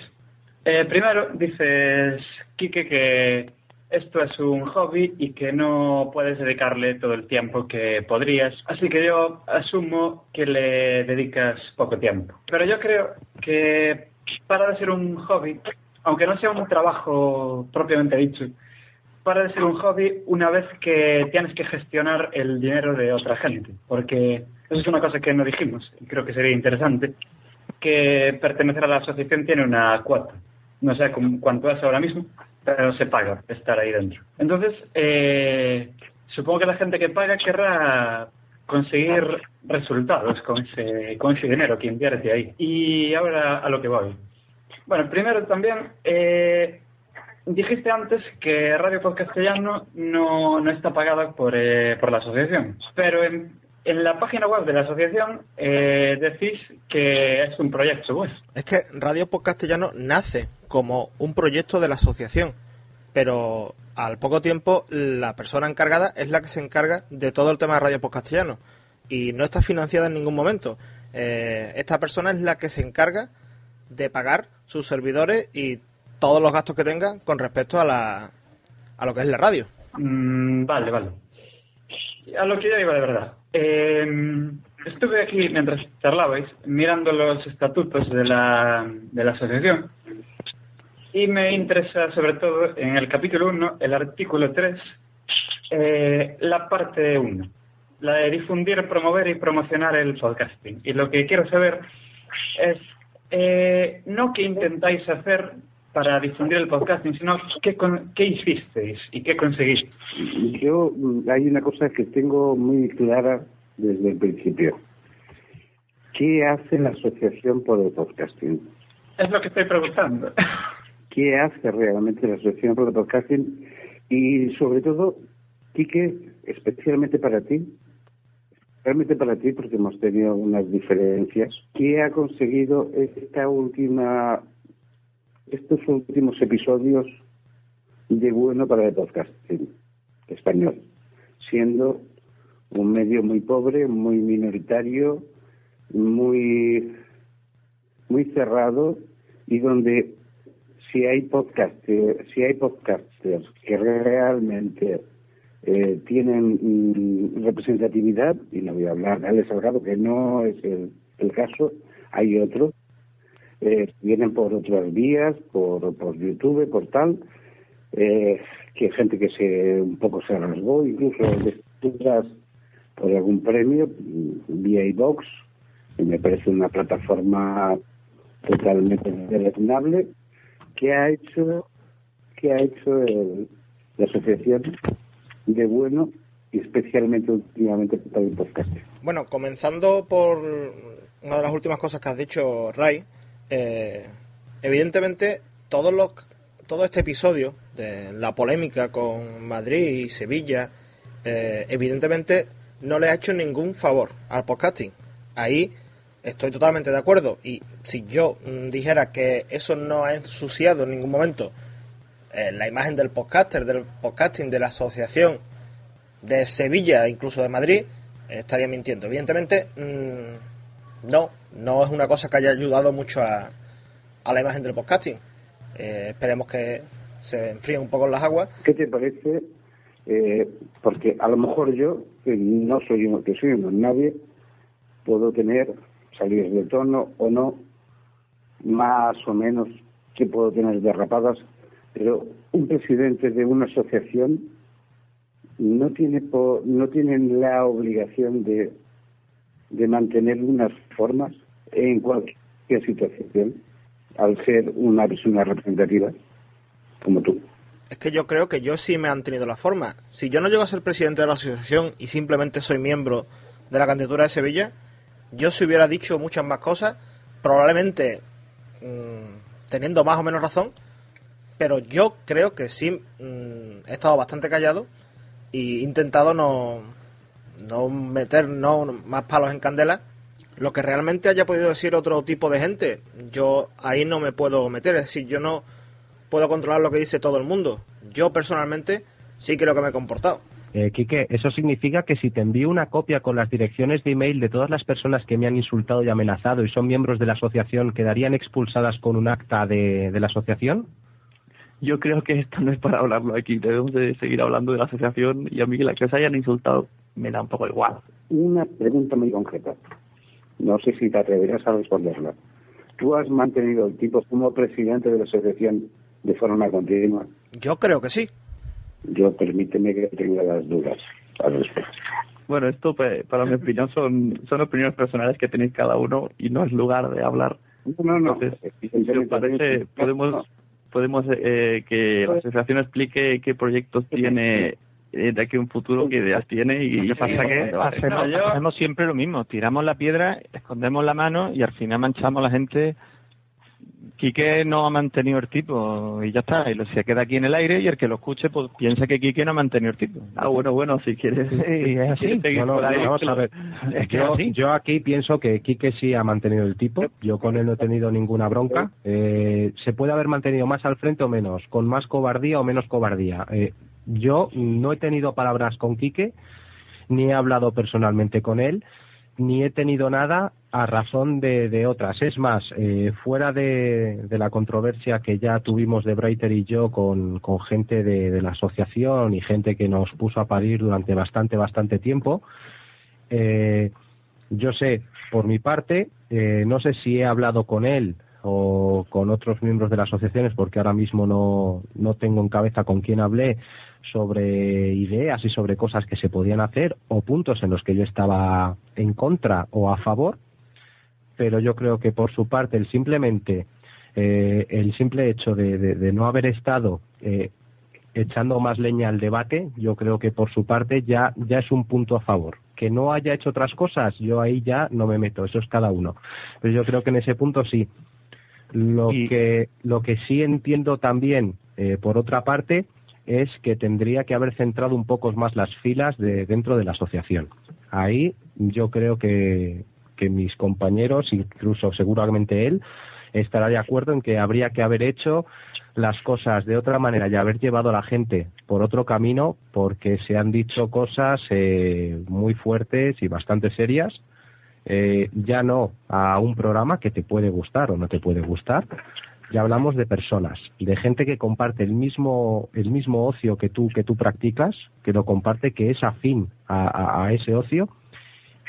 Eh, primero, dices, Quique, que esto es un hobby y que no puedes dedicarle todo el tiempo que podrías. Así que yo asumo que le dedicas poco tiempo. Pero yo creo que para de ser un hobby, aunque no sea un trabajo propiamente dicho, para de ser un hobby una vez que tienes que gestionar el dinero de otra gente. Porque eso es una cosa que no dijimos y creo que sería interesante, que pertenecer a la asociación tiene una cuota. No sé cu- cuánto es ahora mismo, pero se paga estar ahí dentro. Entonces, eh, supongo que la gente que paga querrá conseguir resultados con ese, con ese dinero que invierte ahí. Y ahora a lo que voy. Bueno, primero también, eh, dijiste antes que Radio Podcast Castellano no, no está pagada por, eh, por la asociación, pero en, en la página web de la asociación eh, decís que es un proyecto. Es que Radio Podcastellano nace como un proyecto de la asociación, pero al poco tiempo la persona encargada es la que se encarga de todo el tema de Radio Podcastellano y no está financiada en ningún momento. Eh, esta persona es la que se encarga de pagar sus servidores y todos los gastos que tenga con respecto a, la, a lo que es la radio. Mm, vale, vale. A lo que yo iba de verdad. Eh, estuve aquí mientras charlabais mirando los estatutos de la, de la asociación y me interesa sobre todo en el capítulo 1, el artículo 3, eh, la parte 1, la de difundir, promover y promocionar el podcasting. Y lo que quiero saber es eh, no qué intentáis hacer para difundir el podcasting, sino qué, con- qué hicisteis y qué conseguisteis. Yo mm, hay una cosa que tengo muy clara desde el principio. ¿Qué hace la Asociación por el Podcasting? Es lo que estoy preguntando. ¿Qué hace realmente la Asociación por el Podcasting? Y sobre todo, Quique, especialmente para ti, realmente para ti, porque hemos tenido unas diferencias, ¿qué ha conseguido esta última, estos últimos episodios de bueno para el podcasting español? Siendo un medio muy pobre, muy minoritario, muy, muy cerrado y donde si hay podcasters, si hay podcasters que realmente eh, tienen mm, representatividad, y no voy a hablar de Alex Salgado, que no es el, caso, hay otros, eh, vienen por otras vías, por, YouTube, por tal, eh, que gente que se un poco se rasgó, incluso vestidas por algún premio, mm, vía iVox, que me parece una plataforma totalmente deleznable, que ha hecho que ha hecho la asociación de bueno y especialmente últimamente para el podcast. Bueno, comenzando por una de las últimas cosas que has dicho, Ray, eh, evidentemente todos los, todo este episodio de la polémica con Madrid y Sevilla, eh, evidentemente no le ha hecho ningún favor al podcasting. Ahí estoy totalmente de acuerdo. Y si yo mm, dijera que eso no ha ensuciado en ningún momento eh, la imagen del podcaster, del podcasting, de la asociación, de Sevilla, incluso de Madrid, estaría mintiendo. Evidentemente, mm, no, no es una cosa que haya ayudado mucho a, la imagen del podcasting. Eh, esperemos que se enfríen un poco las aguas. ¿Qué te parece? Eh, porque a lo mejor yo, que no soy uno, que soy uno nadie, puedo tener salidas de tono o no, más o menos que puedo tener derrapadas, pero un presidente de una asociación no tiene po- no tienen la obligación de, de mantener unas formas en cualquier situación al ser una persona representativa como tú. Es que yo creo que yo sí me han tenido la forma. Si yo no llego a ser presidente de la asociación y simplemente soy miembro de la candidatura de Sevilla, yo si hubiera dicho muchas más cosas, probablemente mm, teniendo más o menos razón, pero yo creo que sí mm, he estado bastante callado y intentado no, no meter no, más palos en candela. Lo que realmente haya podido decir otro tipo de gente, yo ahí no me puedo meter. Es decir, yo no puedo controlar lo que dice todo el mundo. Yo personalmente sí creo que me he comportado. Eh, Quique, eso significa que si te envío una copia con las direcciones de email de todas las personas que me han insultado y amenazado y son miembros de la asociación, ¿quedarían expulsadas con un acta de, de la asociación? yo creo que esto no es para hablarlo aquí. Debemos de seguir hablando de la asociación y a mí que la que os hayan insultado me da un poco igual. Una pregunta muy concreta. No sé si te atreverás a responderla. ¿Tú has mantenido el tipo como presidente de la asociación de forma continua? Yo creo que sí. Yo permíteme que tenga las dudas al respecto. Bueno, esto pues, para mi opinión son, son opiniones personales que tenéis cada uno y no es lugar de hablar. No, no, Entonces, si os parece, podemos, podemos eh, que la asociación explique qué proyectos tiene eh, de aquí a un futuro, qué ideas tiene y Lo que pasa es que hacemos, hacemos siempre lo mismo, tiramos la piedra, escondemos la mano y al final manchamos a la gente. Quique no ha mantenido el tipo y ya está, y lo, se queda aquí en el aire y el que lo escuche pues piensa que Quique no ha mantenido el tipo. Ah, bueno, bueno, si quieres. Sí, es así. quieres seguir No, no, por ahí, vamos a ver. Es que yo, así. yo aquí pienso que Quique sí ha mantenido el tipo. Yo con él no he tenido ninguna bronca. Eh, se puede haber mantenido más al frente o menos, con más cobardía o menos cobardía. Eh, yo no he tenido palabras con Quique, ni he hablado personalmente con él, ni he tenido nada a razón de, otras. Es más, eh, fuera de, la controversia que ya tuvimos de Breiter y yo con, gente de, de la asociación y gente que nos puso a parir durante bastante, bastante tiempo, eh, yo sé, por mi parte, eh, no sé si he hablado con él o con otros miembros de las asociaciones, porque ahora mismo no, no tengo en cabeza con quién hablé sobre ideas y sobre cosas que se podían hacer o puntos en los que yo estaba en contra o a favor, pero yo creo que por su parte el simplemente eh, el simple hecho de, de- de no haber estado eh, echando más leña al debate, yo creo que por su parte ya, ya es un punto a favor. Que no haya hecho otras cosas, yo ahí ya no me meto, eso es cada uno. Pero yo creo que en ese punto sí. Lo, Y- que, lo que sí entiendo también, eh, por otra parte, es que tendría que haber centrado un poco más las filas de, dentro de la asociación. Ahí yo creo que, que mis compañeros, incluso seguramente él, estará de acuerdo en que habría que haber hecho las cosas de otra manera y haber llevado a la gente por otro camino porque se han dicho cosas eh, muy fuertes y bastante serias. Eh, ya no a un programa que te puede gustar o no te puede gustar. Ya hablamos de personas de gente que comparte el mismo el mismo ocio que tú que tú practicas que lo comparte que es afín a, ese ocio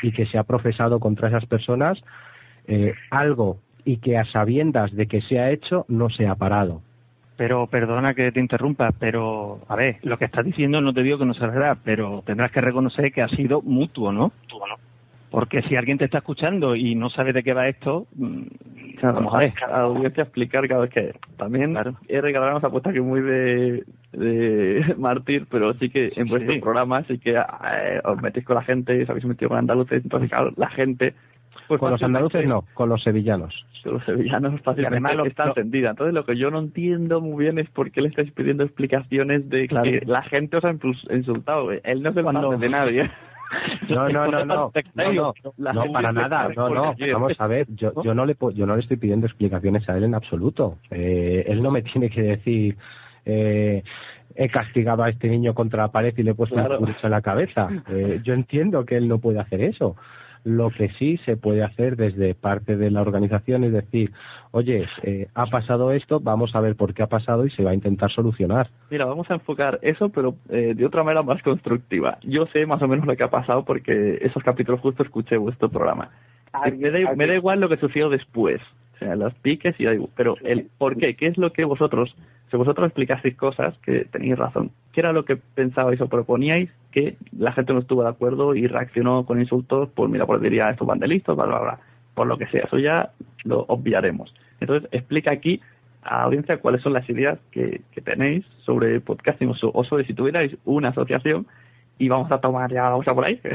y que se ha profesado contra esas personas eh, algo y que a sabiendas de que se ha hecho no se ha parado Pero perdona que te interrumpa, pero a ver, lo que estás diciendo no te digo que no sea verdad, pero tendrás que reconocer que ha sido mutuo, ¿no? Porque si alguien te está escuchando y no sabe de qué va esto, mm, vamos a ver. a la audiencia explicar cada vez que también he regalado una apuesta que muy de, de mártir, pero sí que en vuestros Sí. programas sí que eh, os metéis con la gente, os habéis metido con andaluces, entonces claro, la gente pues con los andaluces no con los sevillanos que los sevillanos fácilmente además lo- está lo- encendida. Entonces lo que yo no entiendo muy bien es por qué le estáis pidiendo explicaciones de Claro. que la gente os ha insultado. Él no Cuando- padre de nadie. No, no, no, no, no, no, para nada, no, no, vamos a ver, yo, yo no le, yo no le estoy pidiendo explicaciones a él en absoluto. Eh, él no me tiene que decir, eh, he castigado a este niño contra la pared y le he puesto Claro. un curucho en la cabeza. Eh, yo entiendo que él no puede hacer eso. Lo que sí se puede hacer desde parte de la organización es decir, oye, eh, ha pasado esto, vamos a ver por qué ha pasado y se va a intentar solucionar. Mira, vamos a enfocar eso, pero eh, de otra manera más constructiva. Yo sé más o menos lo que ha pasado porque esos capítulos justo escuché vuestro programa. Me da, me da igual lo que sucedió después, o sea, los piques y da igual. Pero el por qué, qué es lo que vosotros, si vosotros explicasteis cosas que tenéis razón, ¿qué era lo que pensabais o proponíais que la gente no estuvo de acuerdo y reaccionó con insultos? Pues mira, pues diría estos bandelistas, bla, bla, bla, por lo que sea, eso ya lo obviaremos. Entonces, explica aquí a audiencia cuáles son las ideas que, que tenéis sobre podcasting o sobre si tuvierais una asociación y vamos a tomar ya, vamos a por ahí.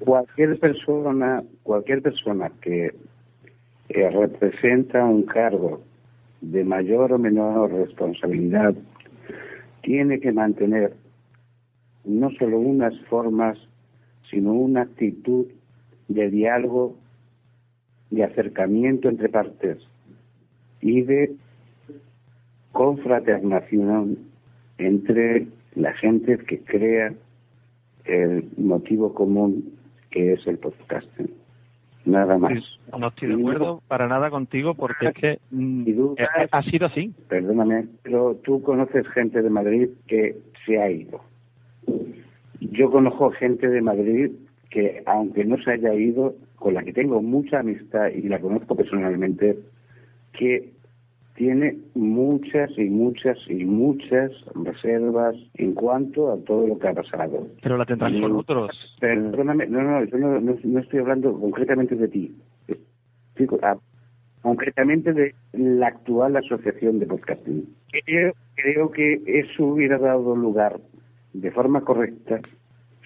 cualquier persona cualquier persona que eh, representa un cargo de mayor o menor responsabilidad tiene que mantener no solo unas formas sino una actitud de diálogo de acercamiento entre partes y de confraternación entre la gente que crea el motivo común que es el podcasting. Nada más. No estoy de acuerdo para nada contigo porque es que mm, eh, eh, ha sido así. Perdóname, pero tú conoces gente de Madrid que se ha ido. Yo conozco gente de Madrid que, aunque no se haya ido, con la que tengo mucha amistad y la conozco personalmente, que tiene muchas y muchas y muchas reservas en cuanto a todo lo que ha pasado. Pero la tendrán con otros. Perdóname, no, no, yo no, no, no estoy hablando concretamente de ti. Estoy ah, concretamente de la actual asociación de podcasting. Creo, creo que eso hubiera dado lugar de forma correcta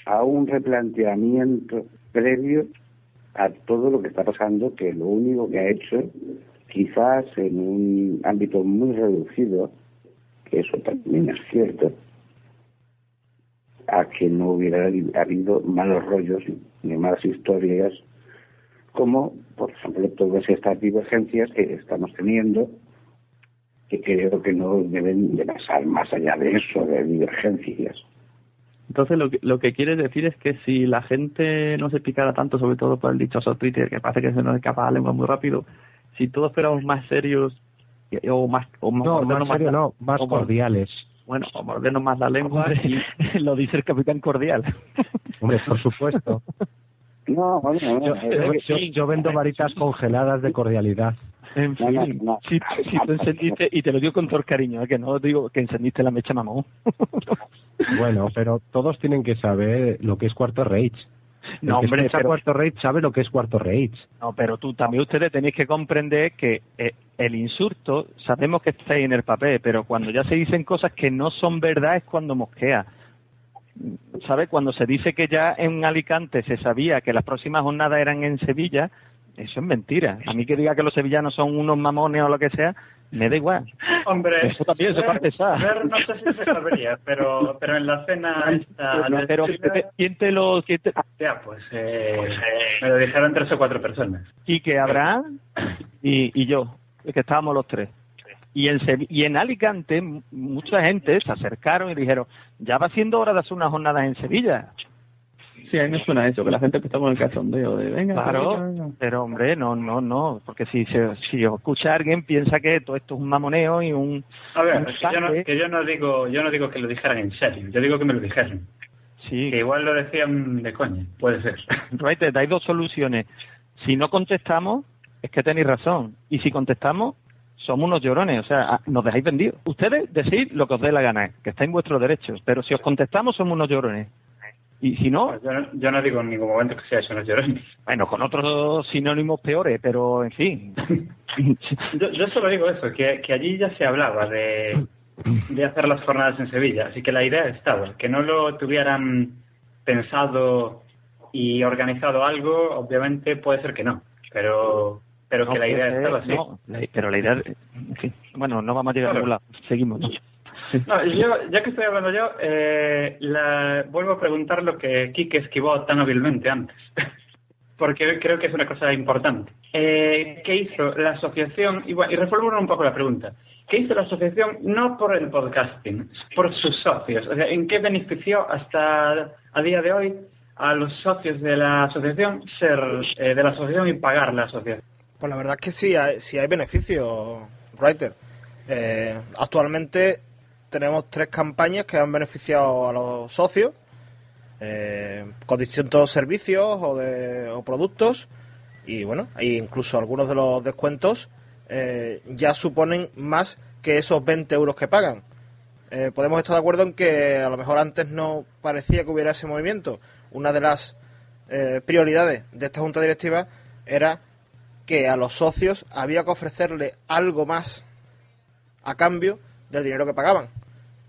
a un replanteamiento previo a todo lo que está pasando, que lo único que ha hecho, quizás en un ámbito muy reducido, que eso también es cierto, a que no hubiera habido malos rollos ni malas historias, como, por ejemplo, todas estas divergencias que estamos teniendo, que creo que no deben de pasar más allá de eso, de divergencias. Entonces lo que, lo que quieres decir es que si la gente no se picara tanto, sobre todo por el dichoso Twitter, que parece que se nos escapa la lengua muy rápido, si todos fuéramos más serios o más... O No, más serio la- no, más o mor- cordiales. Bueno, o mordernos más la lengua Hombre, y... lo dice el capitán cordial. Hombre, por supuesto. No, bueno, no, Yo, no, yo- yo- yo vendo varitas congeladas de cordialidad. En No, no, fin, no. si, si tú encendiste, y te lo digo con todo el cariño, ¿eh? que no digo que encendiste la mecha mamón. Bueno, pero todos tienen que saber lo que es cuarto rage. No, hombre, escucha pero- cuarto rage sabe lo que es cuarto rage. No, pero tú también ustedes tenéis que comprender que eh, el insulto, sabemos que está ahí en el papel, pero cuando ya se dicen cosas que no son verdad es cuando mosquea. ¿Sabe? Cuando se dice que ya en Alicante se sabía que las próximas jornadas eran en Sevilla, eso es mentira. A mí que diga que los sevillanos son unos mamones o lo que sea, me da igual. Hombre, Eso también se parte esa. ver no sé si se sabría, pero, pero en la cena esta No, pero ¿quién te- ¿quién te lo...? quién te- Ya, pues eh, me lo dijeron tres o cuatro personas. Quique, Abraham y, y yo, que estábamos los tres. Y en, Sevi- y en Alicante mucha gente se acercaron y dijeron, ya va siendo hora de hacer unas jornadas en Sevilla. Sí, a mí me suena eso, que la gente está con el cachondeo de venga, Claro, venga, venga. pero hombre, no, no, no, porque si se, si os escucha alguien piensa que todo esto es un mamoneo y un... A ver, un es que yo, no, saque. que yo no digo yo no digo que lo dijeran en serio, yo digo que me lo dijeron. Sí, Que igual lo decían de coña, puede ser. Right, hay dos soluciones. Si no contestamos, es que tenéis razón. Y si contestamos, somos unos llorones. O sea, ah, nos dejáis vendidos. Ustedes decís lo que os dé la gana, que está en vuestro derecho. Pero si os contestamos, somos unos llorones. Y si no, Pues yo, no yo no digo en ningún momento que sea eso, no llorones. bueno, con otros sinónimos peores, pero en fin. Yo, yo solo digo eso, que, que allí ya se hablaba de, de hacer las jornadas en Sevilla, así que la idea estaba, que no lo tuvieran pensado y organizado algo, obviamente puede ser que no, pero pero que la idea eh, estaba así. no, pero la idea, en fin. Bueno, no vamos a llegar a ningún lado. Seguimos. ¿no? No, yo, ya que estoy hablando yo, eh, vuelvo a preguntar lo que Quique esquivó tan hábilmente antes, porque creo que es una cosa importante. Eh, ¿Qué hizo la asociación? Y, bueno, y reformulo un poco la pregunta. ¿Qué hizo la asociación no por el podcasting, por sus socios? O sea, ¿en qué benefició hasta a día de hoy a los socios de la asociación ser eh, de la asociación y pagar la asociación? Pues la verdad es que sí hay, sí hay beneficios, Writer. Eh, actualmente tenemos tres campañas que han beneficiado a los socios eh, con distintos servicios o, de, o productos y bueno, hay incluso algunos de los descuentos eh, ya suponen más que esos 20 euros que pagan. Eh, podemos estar de acuerdo en que a lo mejor antes no parecía que hubiera ese movimiento. Una de las prioridades de esta junta directiva era que a los socios había que ofrecerle algo más a cambio del dinero que pagaban.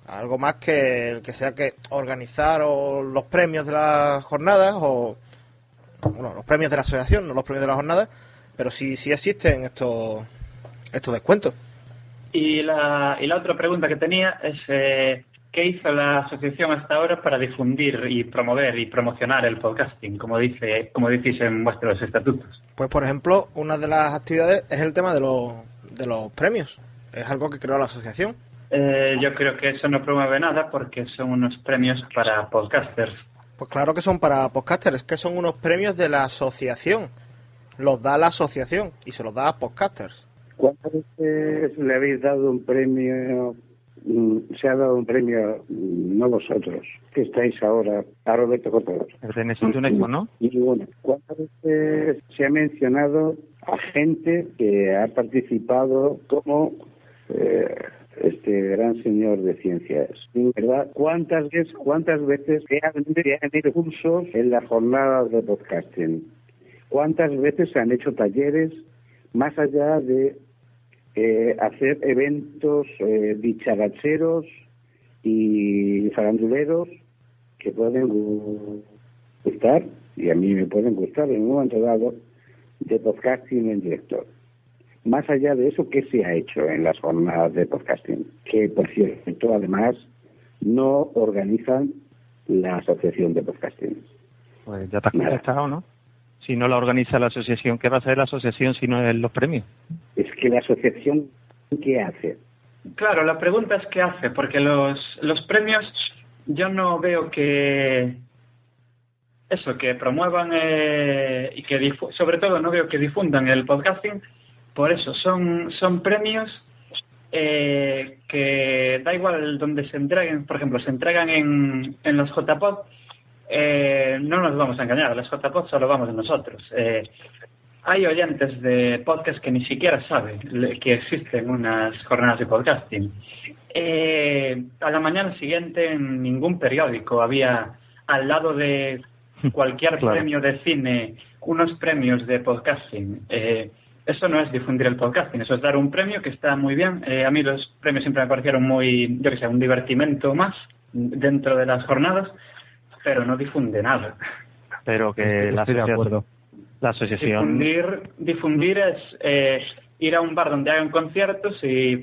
Algo más que el que sea que organizar o los premios de las jornadas o bueno, los premios de la asociación, no los premios de las jornadas, pero sí, sí existen estos, estos descuentos. Y la, y la otra pregunta que tenía es eh, ¿qué hizo la asociación hasta ahora para difundir y promover y promocionar el podcasting, como dice como decís en vuestros estatutos? Pues, por ejemplo, una de las actividades es el tema de los, de los premios. Es algo que creó la asociación. Eh, yo creo que eso no promueve nada porque son unos premios para podcasters. Pues claro que son para podcasters, que son unos premios de la asociación. los da la asociación y se los da a podcasters. ¿Cuántas veces le habéis dado un premio? mm, Se ha dado un premio, mm, no vosotros, que estáis ahora, a Roberto un Eco, ¿no? ¿cuántas veces se ha mencionado a gente que ha participado como eh, este gran señor de ciencias? ¿Sí, ¿Verdad? ¿Cuántas veces, cuántas veces se han, hecho cursos en las jornadas de podcasting? ¿Cuántas veces se han hecho talleres más allá de eh, hacer eventos eh, dicharacheros y faranduleros que pueden gu- gustar, y a mí me pueden gustar en un momento dado, de podcasting en directo. Más allá de eso, ¿qué se ha hecho en las jornadas de podcasting? Que, por cierto, además, no organizan la Asociación de Podcasting. Pues ya te has contestado, ¿no? Si no la organiza la asociación, ¿qué va a hacer la asociación si no es los premios? Es que la asociación, ¿qué hace? Claro, la pregunta es qué hace, porque los, los premios yo no veo que eso, que promuevan eh, y que difu- sobre todo no veo que difundan el podcasting, por eso son, son premios eh, que da igual donde se entreguen, por ejemplo, se entregan en, en los JPod, eh, no nos vamos a engañar, los JPod solo vamos nosotros. Eh, hay oyentes de podcast que ni siquiera saben que existen unas jornadas de podcasting. Eh, a la mañana siguiente en ningún periódico había al lado de cualquier Claro. premio de cine unos premios de podcasting. Eh, eso no es difundir el podcasting, eso es dar un premio que está muy bien. Eh, a mí los premios siempre me parecieron muy, yo que sé, un divertimento más dentro de las jornadas, pero no difunde nada. Pero que la Estoy de asociación, acuerdo. la asociación Difundir, difundir es eh, ir a un bar donde hagan conciertos y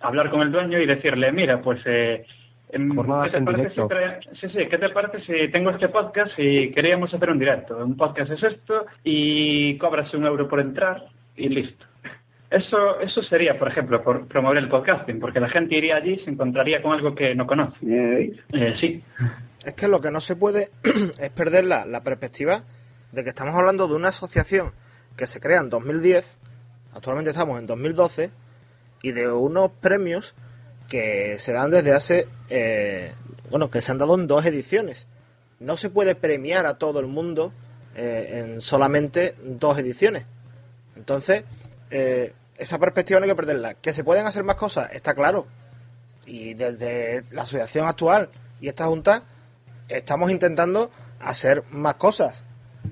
hablar con el dueño y decirle, mira, pues, eh, em, ¿qué te en parece directo. si trae- sí, sí, ¿qué te parece si tengo este podcast y queríamos hacer un directo? Un podcast es esto y cobras un euro por entrar y listo. Eso, eso sería, por ejemplo, por promover el podcasting, porque la gente iría allí y se encontraría con algo que no conoce. ¿Eh? Eh, sí. Es que lo que no se puede es perder la, la perspectiva de que estamos hablando de una asociación que se crea en 2010, actualmente estamos en 2012, y de unos premios que se dan desde hace, eh, bueno, que se han dado en dos ediciones. No se puede premiar a todo el mundo eh, en solamente dos ediciones. Entonces, eh, esa perspectiva no hay que perderla. Que se pueden hacer más cosas, está claro. Y desde la asociación actual y esta junta estamos intentando hacer más cosas,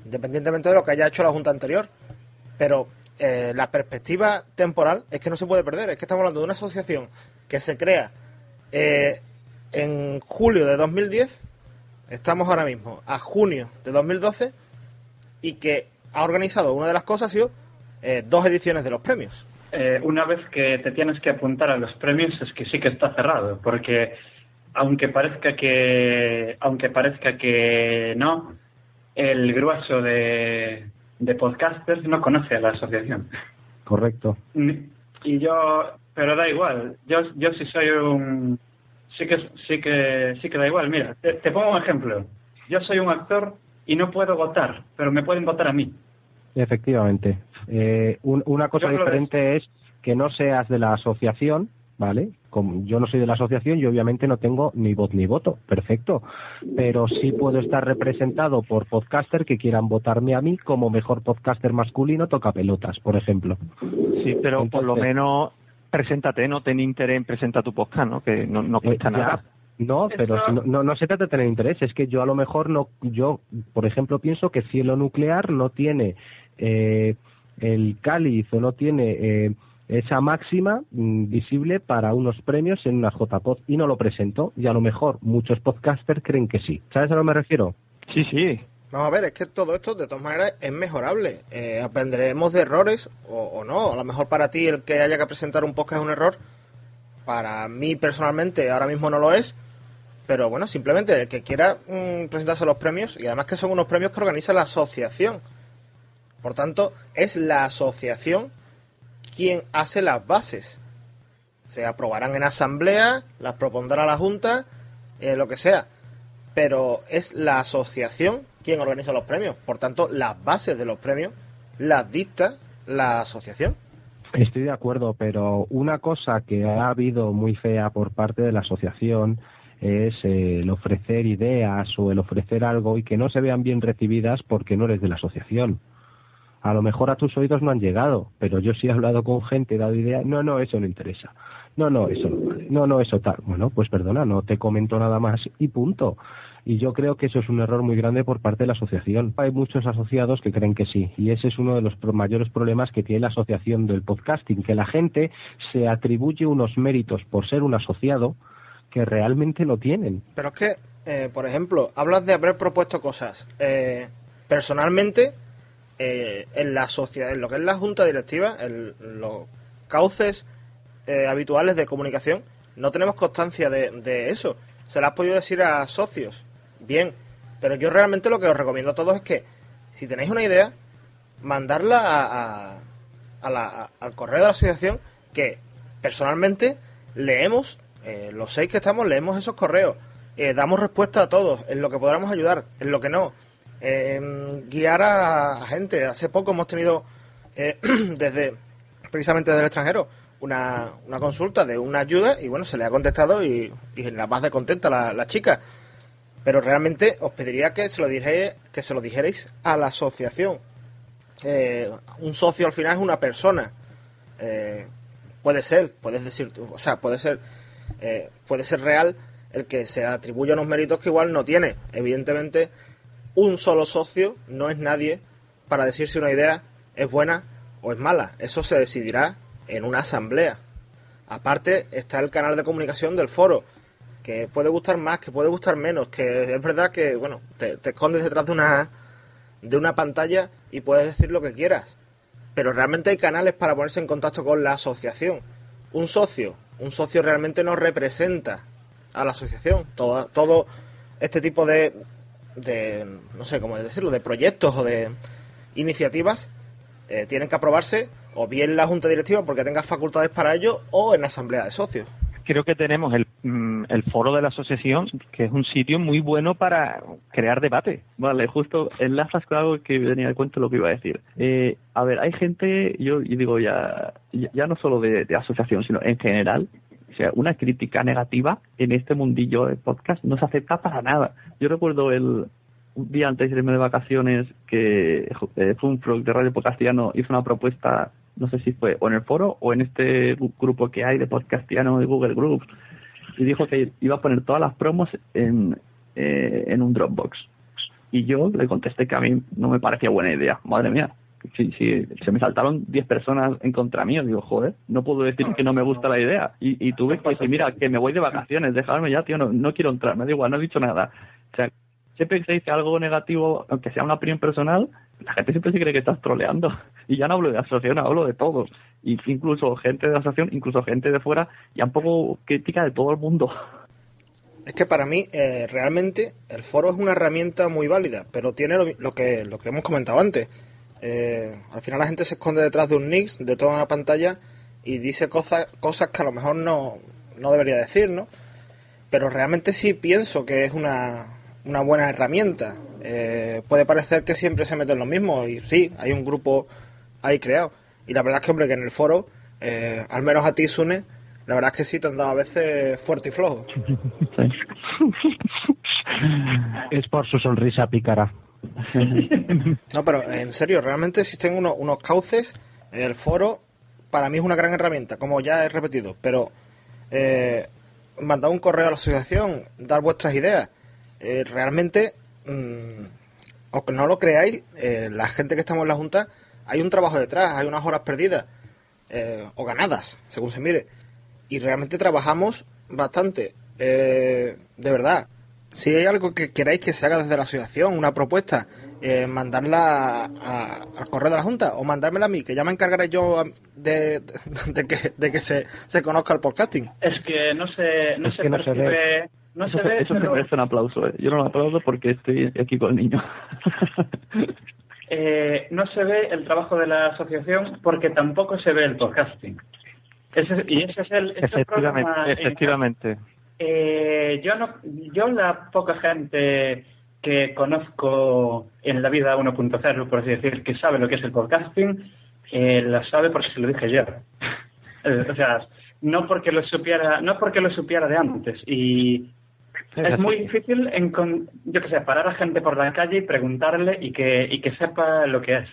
independientemente de lo que haya hecho la junta anterior. Pero eh, la perspectiva temporal es que no se puede perder. Es que estamos hablando de una asociación que se crea eh, en julio de 2010, estamos ahora mismo a junio de 2012 y que ha organizado una de las cosas ha eh, dos ediciones de los premios. Eh, una vez que te tienes que apuntar a los premios es que sí que está cerrado, porque aunque parezca que aunque parezca que no, el grueso de, de podcasters no conoce a la asociación. Correcto. Y yo, pero da igual, yo yo sí soy un sí que sí que sí que da igual, mira, te, te pongo un ejemplo. Yo soy un actor y no puedo votar, pero me pueden votar a mí. Efectivamente. Eh, un- una cosa Yo diferente es que no seas de la asociación, ¿vale? Como yo no soy de la asociación, yo obviamente no tengo ni voz ni voto, perfecto. Pero sí puedo estar representado por podcaster que quieran votarme a mí como mejor podcaster masculino toca pelotas, por ejemplo. Sí, pero por lo menos preséntate, no ten interés en presentar tu podcast, ¿no? Que no, no cuesta Eh, nada. No, pero no, no se trata de tener interés, es que yo a lo mejor no, yo, por ejemplo, pienso que Cielo Nuclear no tiene eh, el cáliz o no tiene eh, esa máxima mm, visible para unos premios en una JPod y no lo presentó y a lo mejor muchos podcasters creen que sí. ¿Sabes a lo que me refiero? Sí, sí. Vamos a ver, es que todo esto de todas maneras es mejorable. Eh, aprenderemos de errores o, o no. A lo mejor para ti el que haya que presentar un podcast es un error. Para mí personalmente ahora mismo no lo es. Pero bueno, simplemente el que quiera mm, presentarse a los premios, y además que son unos premios que organiza la asociación. Por tanto, es la asociación quien hace las bases. Se aprobarán en asamblea, las propondrá la Junta, eh, lo que sea. Pero es la asociación quien organiza los premios. Por tanto, las bases de los premios las dicta la asociación. Estoy de acuerdo, pero una cosa que ha habido muy fea por parte de la asociación es el ofrecer ideas o el ofrecer algo y que no se vean bien recibidas porque no eres de la asociación. A lo mejor a tus oídos no han llegado, pero yo sí he hablado con gente, he dado ideas, no, no, eso no interesa. No, no, eso no vale. No, no, eso tal. Bueno, pues perdona, no te comento nada más y punto. Y yo creo que eso es un error muy grande por parte de la asociación. Hay muchos asociados que creen que sí, y ese es uno de los mayores problemas que tiene la asociación del podcasting, que la gente se atribuye unos méritos por ser un asociado que realmente no tienen. Pero es que, eh, por ejemplo, hablas de haber propuesto cosas. Eh, personalmente, eh, en la sociedad, en lo que es la junta directiva, en los cauces eh, habituales de comunicación, no tenemos constancia de, eso. Se las has podido decir a socios. Bien, pero yo realmente lo que os recomiendo a todos es que, si tenéis una idea, mandarla a, a- la- al correo de la asociación, que personalmente leemos, eh, los seis que estamos, leemos esos correos, eh, damos respuesta a todos, en lo que podamos ayudar, en lo que no, eh, guiar a, gente. Hace poco hemos tenido, eh, desde precisamente desde el extranjero, una, una consulta de una ayuda y bueno, se le ha contestado y, la más de contenta la, la chica. Pero realmente os pediría que se lo dijerais, que se lo dijerais a la asociación. Eh, un socio al final es una persona. Eh, puede ser, puedes decir, o sea, puede ser, puede ser real el que se atribuya unos méritos que igual no tiene. Evidentemente, un solo socio no es nadie para decir si una idea es buena o es mala. Eso se decidirá en una asamblea. Aparte está el canal de comunicación del foro, que puede gustar más, que puede gustar menos, que es verdad que, bueno, te, escondes detrás de una, de una pantalla y puedes decir lo que quieras. Pero realmente hay canales para ponerse en contacto con la asociación. Un socio, un socio realmente no representa a la asociación. Todo, todo este tipo de, de, no sé cómo decirlo, de proyectos o de iniciativas eh, tienen que aprobarse o bien en la junta directiva porque tenga facultades para ello o en la asamblea de socios. Creo que tenemos el, mm, el foro de la asociación, que es un sitio muy bueno para crear debate. Vale, justo enlazas con algo que venía de cuento lo que iba a decir. Eh, a ver, hay gente, yo, digo ya, ya, ya no solo de, de asociación, sino en general, o sea, una crítica negativa en este mundillo de podcast no se acepta para nada. Yo recuerdo el un día antes de irme de vacaciones que eh, Funfrog de Radio Podcastiano hizo una propuesta, no sé si fue o en el foro o en este gru- grupo que hay de Podcastiano de Google Groups, y dijo que iba a poner todas las promos en, eh, en un Dropbox. Y yo le contesté que a mí no me parecía buena idea. Madre mía, si, si se me saltaron 10 personas en contra mío, digo, joder, no puedo decir que no me gusta la idea. Y, y tuve que decir, mira, que me voy de vacaciones, dejadme ya, tío, no, no quiero entrar, me da igual, no he dicho nada. O sea, siempre que se dice algo negativo, aunque sea una opinión personal, la gente siempre se cree que estás troleando. Y ya no hablo de asociación, hablo de todo. Y incluso gente de asociación, incluso gente de fuera, ya un poco crítica de todo el mundo. Es que para mí, eh, realmente, el foro es una herramienta muy válida, pero tiene lo, lo que, lo que hemos comentado antes. Eh, al final la gente se esconde detrás de un Nix, de toda una pantalla, y dice cosas, cosas que a lo mejor no, no debería decir, ¿no? Pero realmente sí pienso que es una, una buena herramienta. Eh, puede parecer que siempre se meten los mismos, y sí, hay un grupo ahí creado. Y la verdad es que, hombre, que en el foro, eh, al menos a ti, Sune, la verdad es que sí te han dado a veces fuerte y flojo. Es por su sonrisa pícara. No, pero en serio, realmente existen unos, cauces. El foro, para mí, es una gran herramienta, como ya he repetido. Pero eh, mandar un correo a la asociación, dar vuestras ideas. eh, realmente, mm, aunque no lo creáis, eh, la gente que estamos en la Junta, hay un trabajo detrás, hay unas horas perdidas eh, o ganadas, según se mire. Y realmente trabajamos bastante. De verdad, si hay algo que queráis que se haga desde la asociación, una propuesta, eh, mandarla a- a- al correo de la Junta o mandármela a mí, que ya me encargaré yo de, de- de que, de que se, se conozca el podcasting. Es que no se, no Es se que no se ve. no eso se ve, eso me pero, merece un aplauso. ¿eh? Yo no lo aplaudo porque estoy aquí con el niño. eh, no se ve el trabajo de la asociación porque tampoco se ve el podcasting. Ese- y ese es el, ese es el Efectivamente, problema en- efectivamente. Eh, yo no, yo la poca gente que conozco en la vida 1.0, por así decir, que sabe lo que es el podcasting, eh, lo sabe porque se lo dije yo. Eh, o sea, no porque lo supiera, no porque lo supiera de antes. Y es muy difícil, en, yo que sé, parar a gente por la calle y preguntarle y que, y que sepa lo que es.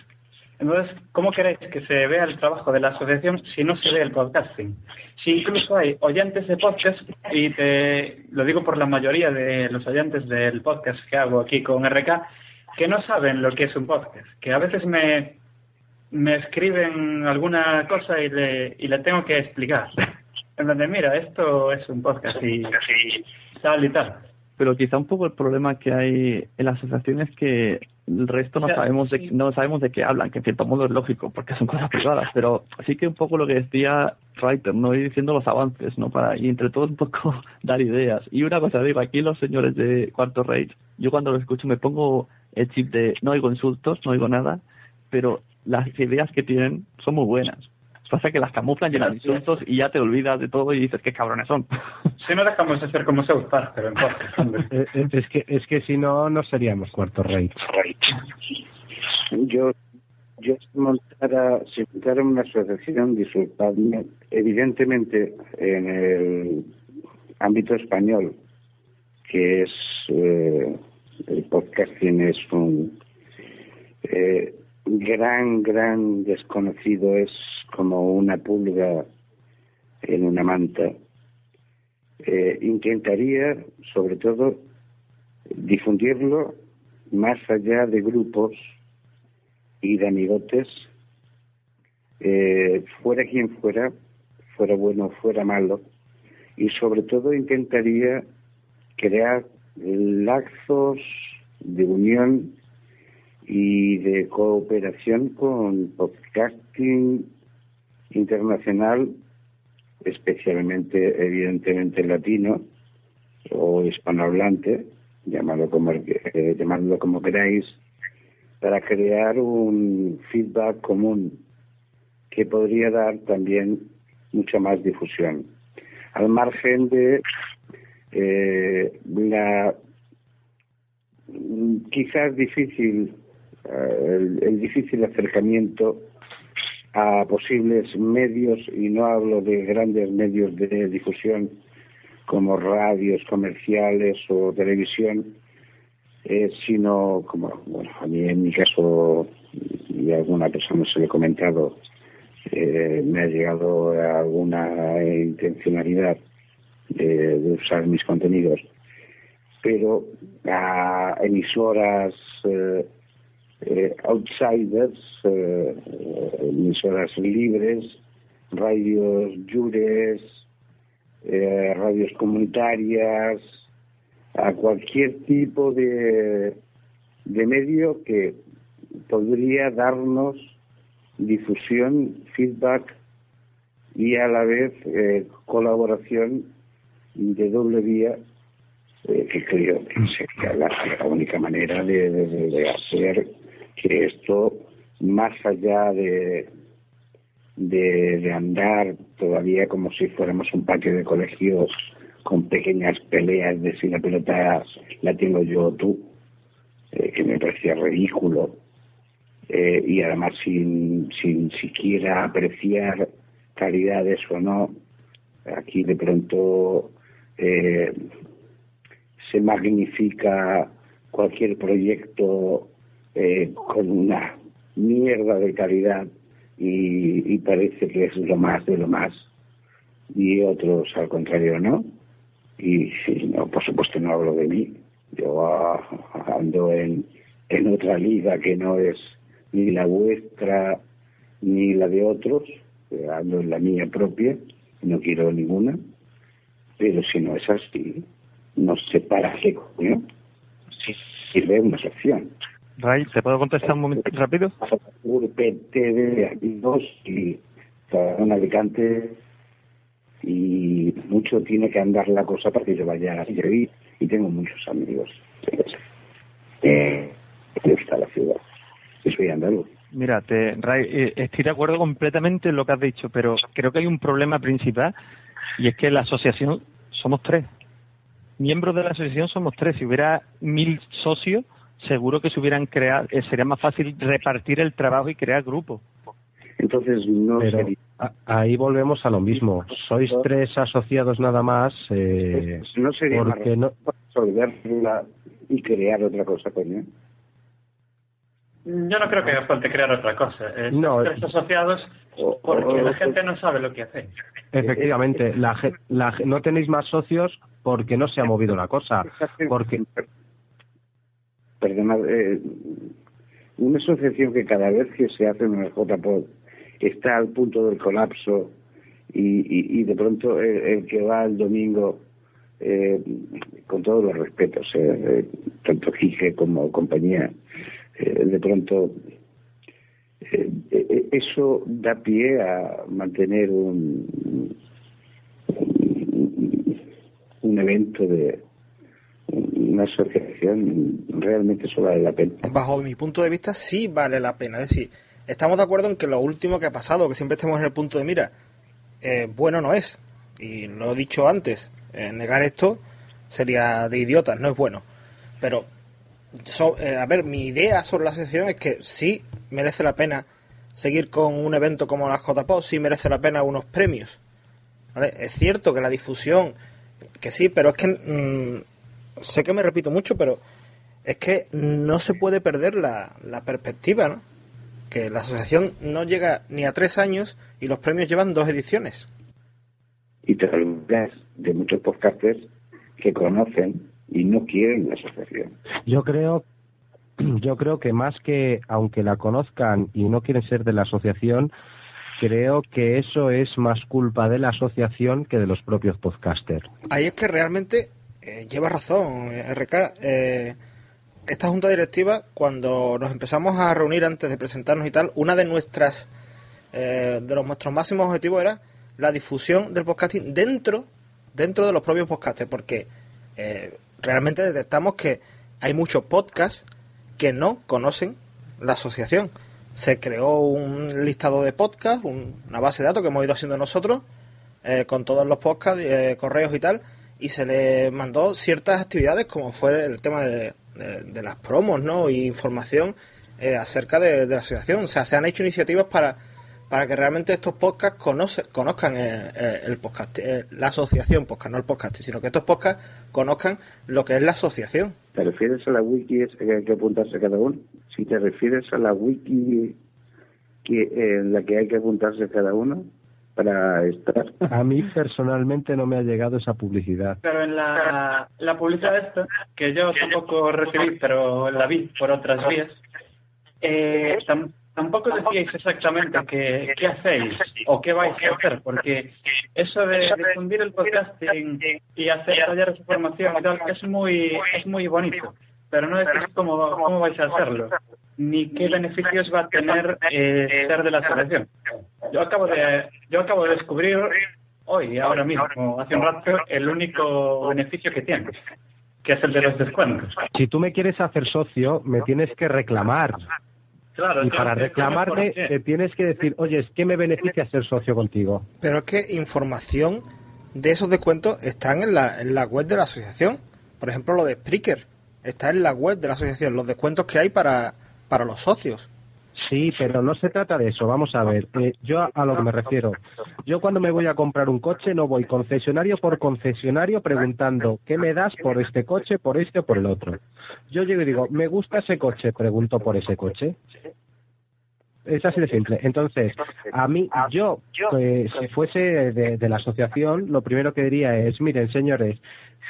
Entonces, ¿cómo queréis que se vea el trabajo de la asociación si no se ve el podcasting? Si incluso hay oyentes de podcast, y te lo digo por la mayoría de los oyentes del podcast que hago aquí con RK, que no saben lo que es un podcast, que a veces me, me escriben alguna cosa y le, y le tengo que explicar. En donde, mira, esto es un podcast y tal y tal. Pero quizá un poco el problema que hay en la asociación es que el resto no sabemos de, no sabemos de qué hablan, que en cierto modo es lógico, porque son cosas privadas, pero sí que un poco lo que decía Reiter, ¿no? Ir diciendo los avances, ¿no? Para, y entre todos un poco dar ideas. Y una cosa digo, aquí los señores de Cuarto Rage, yo cuando los escucho me pongo el chip de no oigo insultos, no oigo nada, pero las ideas que tienen son muy buenas. Pasa que las camuflan llenas de insultos y ya te olvidas de todo y dices qué cabrones son. Si no dejamos de ser como South Park, pero. Eh, eh, Es que, es que si no, no seríamos cuarto rey. Yo, yo si montara, si montara una asociación, disculpadme, evidentemente en el ámbito español, que es eh, el podcasting es un eh, gran, gran desconocido, es como una pulga en una manta. Eh, intentaría, sobre todo, difundirlo más allá de grupos y de amigotes, eh, fuera quien fuera, fuera bueno o fuera malo, y sobre todo intentaría crear lazos de unión y de cooperación con podcasting internacional, especialmente, evidentemente, latino o hispanohablante, llamadlo como, eh, llamadlo como queráis, para crear un feedback común que podría dar también mucha más difusión. Al margen de eh, la quizás difícil, eh, el difícil acercamiento a posibles medios, y no hablo de grandes medios de difusión como radios comerciales o televisión, eh, sino como, bueno, a mí en mi caso, y a alguna persona se lo he comentado, eh, me ha llegado alguna intencionalidad de, usar mis contenidos, pero a emisoras eh, eh, outsiders, eh, emisoras libres, radios jures, eh, radios comunitarias, a cualquier tipo de, de medio que podría darnos difusión, feedback y a la vez eh, colaboración de doble vía eh, que creo que sería la, única manera de hacer que esto, más allá de, de, andar todavía como si fuéramos un patio de colegios con pequeñas peleas de si la la tengo yo o tú, eh, que me parecía ridículo, eh, y además sin, sin siquiera apreciar calidades o no, aquí de pronto eh, se magnifica cualquier proyecto eh, con una mierda de calidad y, y parece que es lo más de lo más. Y otros al contrario no y sí, no por supuesto no hablo de mí. Yo ah, ando en, en otra liga que no es ni la vuestra ni la de otros. Eh, ando en la mía propia no quiero ninguna. Pero si no es así no sé para qué coño si sirve una sección Ray, ¿te puedo contestar un momento rápido? Urpete de amigos y en Alicante y mucho tiene que andar la cosa para que yo vaya a allí y tengo muchos amigos. Eh, me gusta la ciudad. Yo soy andaluz. Mira, te, Ray, eh, estoy de acuerdo completamente en lo que has dicho, pero creo que hay un problema principal y es que la asociación somos tres. miembros de la asociación somos tres. Si hubiera mil socios, seguro que se hubieran creado, eh, sería más fácil repartir el trabajo y crear grupos. Entonces no Pero sería- a- ahí volvemos a lo mismo. Sois tres asociados nada más. eh, no sería más porque no, resolverla y crear otra cosa, coño. Yo no creo que haga falta crear otra cosa. Eh, No, tres asociados porque la gente no sabe lo que hace. Efectivamente, la, la no tenéis más socios porque no se ha movido la cosa. Porque Eh, una asociación que cada vez que se hace una JPOD está al punto del colapso y, de pronto el, que va el domingo, eh, con todos los respetos, eh, tanto Gige como compañía, eh, de pronto eh, eso da pie a mantener un, un evento de una asociación realmente eso vale la pena. Bajo mi punto de vista, sí vale la pena. Es decir, estamos de acuerdo en que lo último que ha pasado, que siempre estemos en el punto de mira, eh, bueno no es. Y lo he dicho antes, eh, negar esto sería de idiotas, no es bueno. Pero, eh, a ver, mi idea sobre la asociación es que sí merece la pena seguir con un evento como las JPO, sí merece la pena unos premios. Es cierto que la difusión, que sí, pero es que mm, sé que me repito mucho, pero es que no se puede perder la, la perspectiva, ¿no? Que la asociación no llega ni a tres años y los premios llevan dos ediciones. Y te olvidas de muchos podcasters que conocen y no quieren la asociación. yo creo, yo creo que más que aunque la conozcan y no quieren ser de la asociación, creo que eso es más culpa de la asociación que de los propios podcasters. Ahí es que realmente eh, lleva razón, eh, RK. Eh, esta junta directiva, cuando nos empezamos a reunir antes de presentarnos y tal, una de nuestras eh, de los nuestros máximos objetivos era la difusión del podcasting dentro dentro de los propios podcasters, porque realmente detectamos que hay muchos podcasts que no conocen la asociación. Se creó un listado de podcasts, un- una base de datos que hemos ido haciendo nosotros, con todos los podcasts, correos y tal, y se le mandó ciertas actividades como fue el tema de, de- las promos, ¿no? Y información eh, acerca de, la asociación. O sea, se han hecho iniciativas para, para que realmente estos podcasts conoce- conozcan eh, eh, el podcast, eh, la asociación podcast, no el podcast, sino que estos podcasts conozcan lo que es la asociación. ¿Te refieres a la wiki esa que hay que apuntarse cada uno? Si te refieres a la wiki que, en la que hay que apuntarse cada uno para estar. A mí personalmente no me ha llegado esa publicidad. Pero en la, la publicidad esta, que yo tampoco recibí, pero la vi por otras vías, eh, tam- tampoco decíais exactamente qué, qué hacéis o qué vais a hacer, porque eso de difundir el podcasting y hacer talleres de formación y tal es muy, es muy bonito, pero no decís cómo, cómo vais a hacerlo, ni qué beneficios va a tener eh, ser de la asociación. Yo acabo de, yo acabo de descubrir hoy, ahora mismo, hace un rato, el único beneficio que tiene, que es el de los descuentos. Si tú me quieres hacer socio, me tienes que reclamar. Claro, Y para reclamarme, te tienes que decir, oye, es que me beneficia ser socio contigo. Pero es que información de esos descuentos están en la, en la web de la asociación. Por ejemplo, lo de Spreaker está en la web de la asociación, los descuentos que hay para, para los socios. Sí, pero no se trata de eso. Vamos a ver, eh, yo a, lo que me refiero. Yo cuando me voy a comprar un coche no voy concesionario por concesionario preguntando qué me das por este coche, por este o por el otro. Yo llego y digo, me gusta ese coche, pregunto por ese coche. Es así de simple. Entonces, a mí, yo, eh, si fuese de, de la asociación, lo primero que diría es, miren, señores,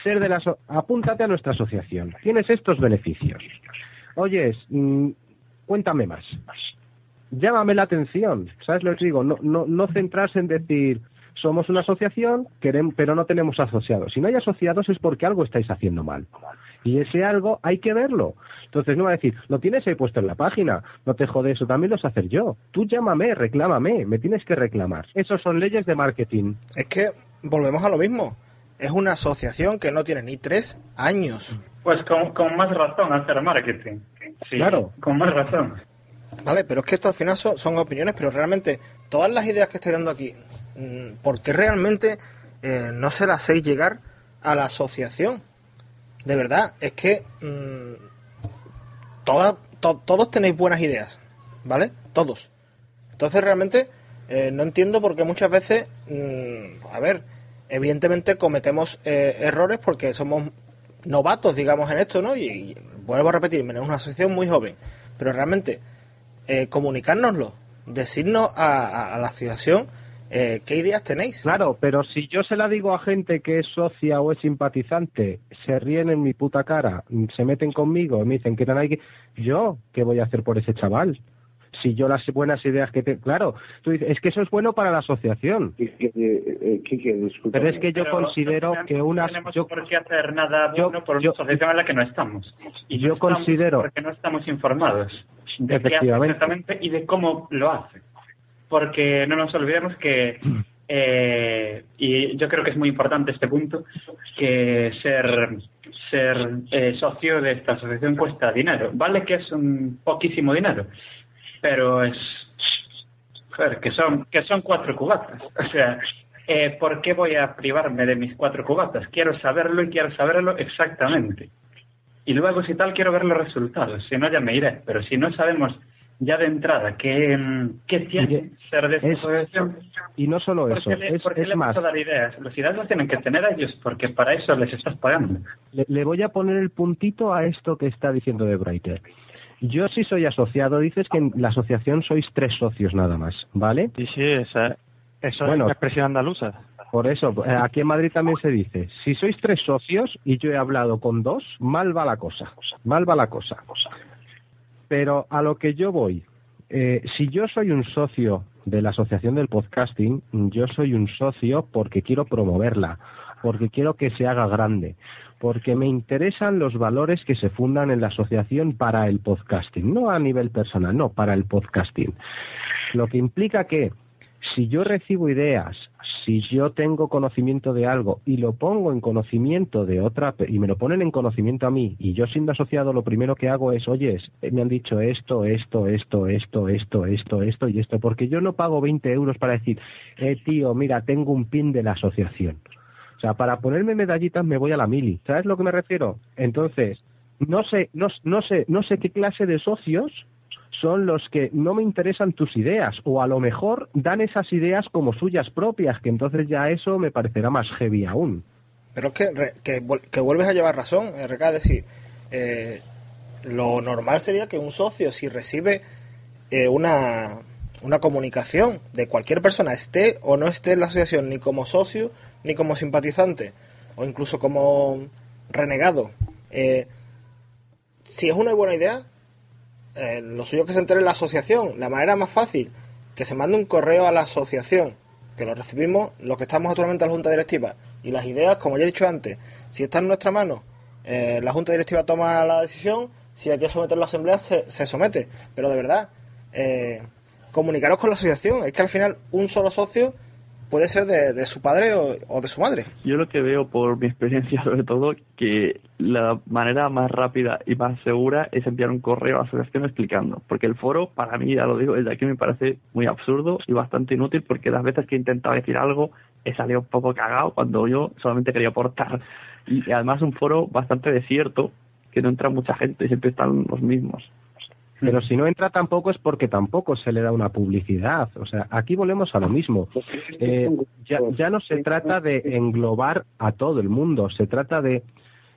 ser de la aso- apúntate a nuestra asociación. Tienes estos beneficios. Oyes, mm, cuéntame más. Llámame la atención, ¿sabes lo que os digo? No, no, no centrarse en decir, somos una asociación, queremos, pero no tenemos asociados. Si no hay asociados es porque algo estáis haciendo mal. Y ese algo hay que verlo. Entonces no va a decir, lo tienes ahí puesto en la página, no te jode eso, también lo sé hacer yo. Tú llámame, reclámame, me tienes que reclamar. Esos son leyes de marketing. Es que volvemos a lo mismo. Es una asociación que no tiene ni tres años. Pues con, con más razón hacer marketing. Sí, Claro. Con más razón. Vale, pero es que esto al final son, son opiniones, pero realmente todas las ideas que estoy dando aquí, mm, ¿por qué realmente eh, no se las hacéis llegar a la asociación? de verdad, es que mm, todas, to- todos tenéis buenas ideas, ¿vale? Todos. Entonces realmente eh, no entiendo por qué muchas veces, mm, a ver, evidentemente cometemos eh, errores porque somos novatos, digamos, en esto, ¿no? Y vuelvo a repetirme, es una asociación muy joven, pero realmente eh, comunicárnoslo, decirnos a, la asociación eh, qué ideas tenéis. Claro, pero si yo se la digo a gente que es socia o es simpatizante, se ríen en mi puta cara, se meten conmigo, me dicen que hay que... Yo, ¿qué voy a hacer por ese chaval? Si yo las buenas ideas que te... Claro, tú dices, es que eso es bueno para la asociación. Pero es que yo Pero considero no que una... tenemos Yo, por qué hacer nada yo- bueno por una yo- asociación en la que no estamos. Y yo no estamos considero- Porque no estamos informados de qué hace Efectivamente. exactamente y de cómo lo hace. Porque no nos olvidemos que, eh, y yo creo que es muy importante este punto, que ser, ser eh, socio de esta asociación cuesta dinero. Vale que es un poquísimo dinero, pero es Joder, que son, que son cuatro cubatas. O sea, eh, ¿por qué voy a privarme de mis cuatro cubatas? Quiero saberlo y quiero saberlo exactamente. Y luego, si tal, quiero ver los resultados. Si no, ya me iré. Pero si no sabemos ya de entrada qué, qué tiene ser de es- y no solo ¿por eso, qué le, es, por qué es le más, vas a dar ideas? Las ideas las tienen que tener ellos, porque para eso les estás pagando. le, le voy a poner el puntito a esto que está diciendo de Breiter. Yo sí soy asociado, dices que en la asociación sois tres socios nada más, ¿vale? Sí, sí, esa, eso Bueno. es una expresión andaluza. Por eso, eh, aquí en Madrid también se dice, si sois tres socios y yo he hablado con dos, mal va la cosa, mal va la cosa. Pero a lo que yo voy, eh, si yo soy un socio de la Asociación del Podcasting, yo soy un socio porque quiero promoverla, porque quiero que se haga grande, porque me interesan los valores que se fundan en la asociación para el podcasting, no a nivel personal, no, para el podcasting. Lo que implica que si yo recibo ideas, si yo tengo conocimiento de algo y lo pongo en conocimiento de otra y me lo ponen en conocimiento a mí y yo siendo asociado lo primero que hago es, oye, me han dicho esto, esto, esto, esto, esto, esto, esto y esto, porque yo no pago 20 euros para decir, eh, tío, mira, tengo un pin de la asociación. Sea, para ponerme medallitas me voy a la mili. ¿Sabes lo que me refiero? Entonces, no sé, no, no sé, no sé qué clase de socios son los que no me interesan tus ideas o a lo mejor dan esas ideas como suyas propias, que entonces ya eso me parecerá más heavy aún. Pero es que, que vuelves a llevar razón, RK, es decir, eh, lo normal sería que un socio, si recibe eh, una, una comunicación de cualquier persona, esté o no esté en la asociación, ni como socio, ni como simpatizante, o incluso como renegado, eh, si es una buena idea, eh, lo suyo es que se entere en la asociación. La manera más fácil, que se mande un correo a la asociación, que lo recibimos los que estamos actualmente en la Junta Directiva. Y las ideas, como ya he dicho antes, si está en nuestra mano, eh, la Junta Directiva toma la decisión, si hay que someterlo a la Asamblea, se, se somete. Pero de verdad, comunicaros con la asociación. Es que al final un solo socio puede ser de, su padre o, o de su madre. Yo lo que veo por mi experiencia, sobre todo, que la manera más rápida y más segura es enviar un correo a la asociación explicando. Porque el foro, para mí, ya lo digo, desde aquí me parece muy absurdo y bastante inútil porque las veces que he intentado decir algo he salido un poco cagado cuando yo solamente quería aportar. Y además un foro bastante desierto, que no entra mucha gente, siempre están los mismos. Pero si no entra tampoco es porque tampoco se le da una publicidad. O sea, aquí volvemos a lo mismo. Eh, ya, ya no se trata de englobar a todo el mundo, se trata de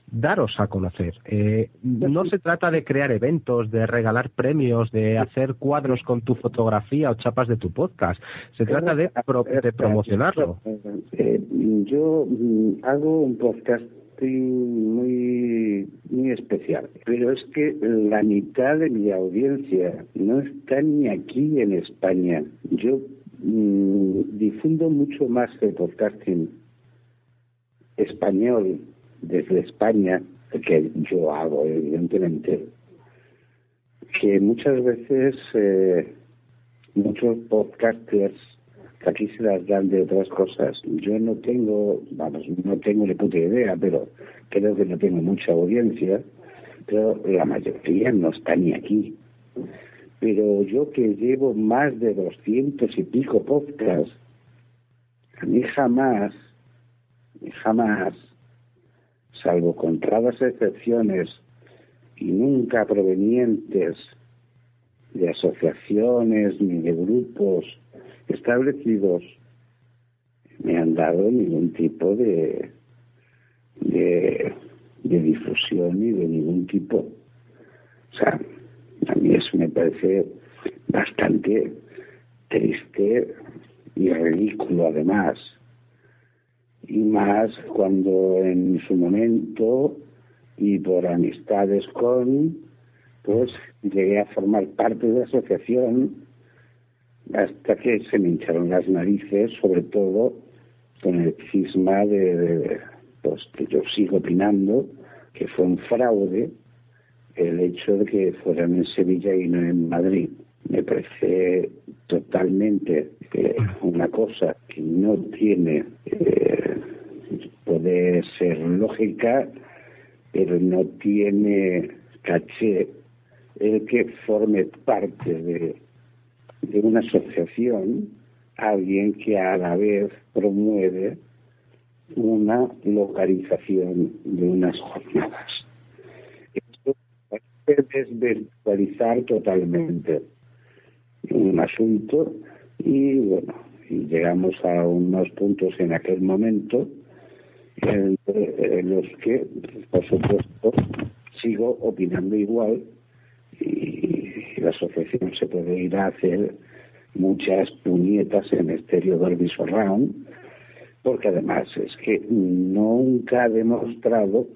daros a conocer. Eh, no se trata de crear eventos, de regalar premios, de hacer cuadros con tu fotografía o chapas de tu podcast. Se trata de, pro- de promocionarlo. Eh, yo mm, hago un podcasting muy, muy especial, pero es que la mitad de mi audiencia no está ni aquí en España. Yo mm, difundo mucho más el podcasting español desde España, que yo hago, evidentemente, que muchas veces eh, muchos podcasters aquí se las dan de otras cosas. Yo no tengo, vamos, no tengo ni puta idea, pero creo que no tengo mucha audiencia, pero la mayoría no está ni aquí. Pero yo que llevo más de doscientos y pico podcasts, a mí jamás, jamás salvo con raras excepciones y nunca provenientes de asociaciones ni de grupos establecidos, me han dado ningún tipo de, de, difusión ni de ningún tipo. O sea, a mí eso me parece bastante triste y ridículo además. Y más cuando en su momento y por amistades con, pues llegué a formar parte de la asociación hasta que se me hincharon las narices, sobre todo con el cisma de, pues que yo sigo opinando que fue un fraude el hecho de que fueran en Sevilla y no en Madrid. Me parece totalmente eh, una cosa que no tiene, eh, puede ser lógica, pero no tiene caché el que forme parte de, de una asociación alguien que a la vez promueve una localización de unas jornadas. Esto parece desvirtualizar totalmente un asunto y bueno, llegamos a unos puntos en aquel momento en, en los que, por supuesto, sigo opinando igual y la asociación se puede ir a hacer muchas puñetas en estéreo Dolby Surround porque además es que nunca ha demostrado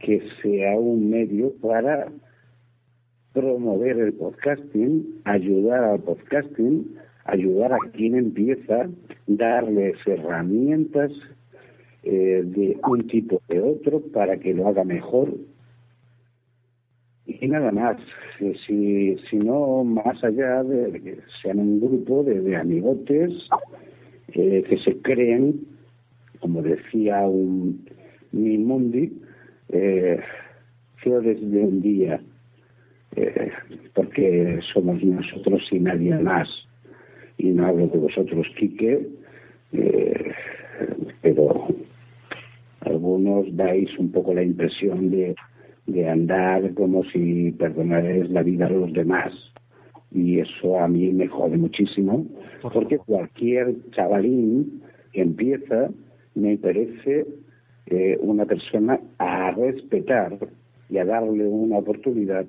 que sea un medio para promover el podcasting, ayudar al podcasting, ayudar a quien empieza, darles herramientas eh, de un tipo o de otro para que lo haga mejor. Y nada más, si, si, si no más allá de que sean un grupo de, de amigotes eh, que se creen, como decía un Mimundi, eh, flores de un día, eh, porque somos nosotros y nadie más. Y no hablo de vosotros, Quique, eh, pero algunos dais un poco la impresión de, de andar como si perdonarais la vida a los demás. Y eso a mí me jode muchísimo, porque cualquier chavalín que empieza me parece eh, una persona a respetar y a darle una oportunidad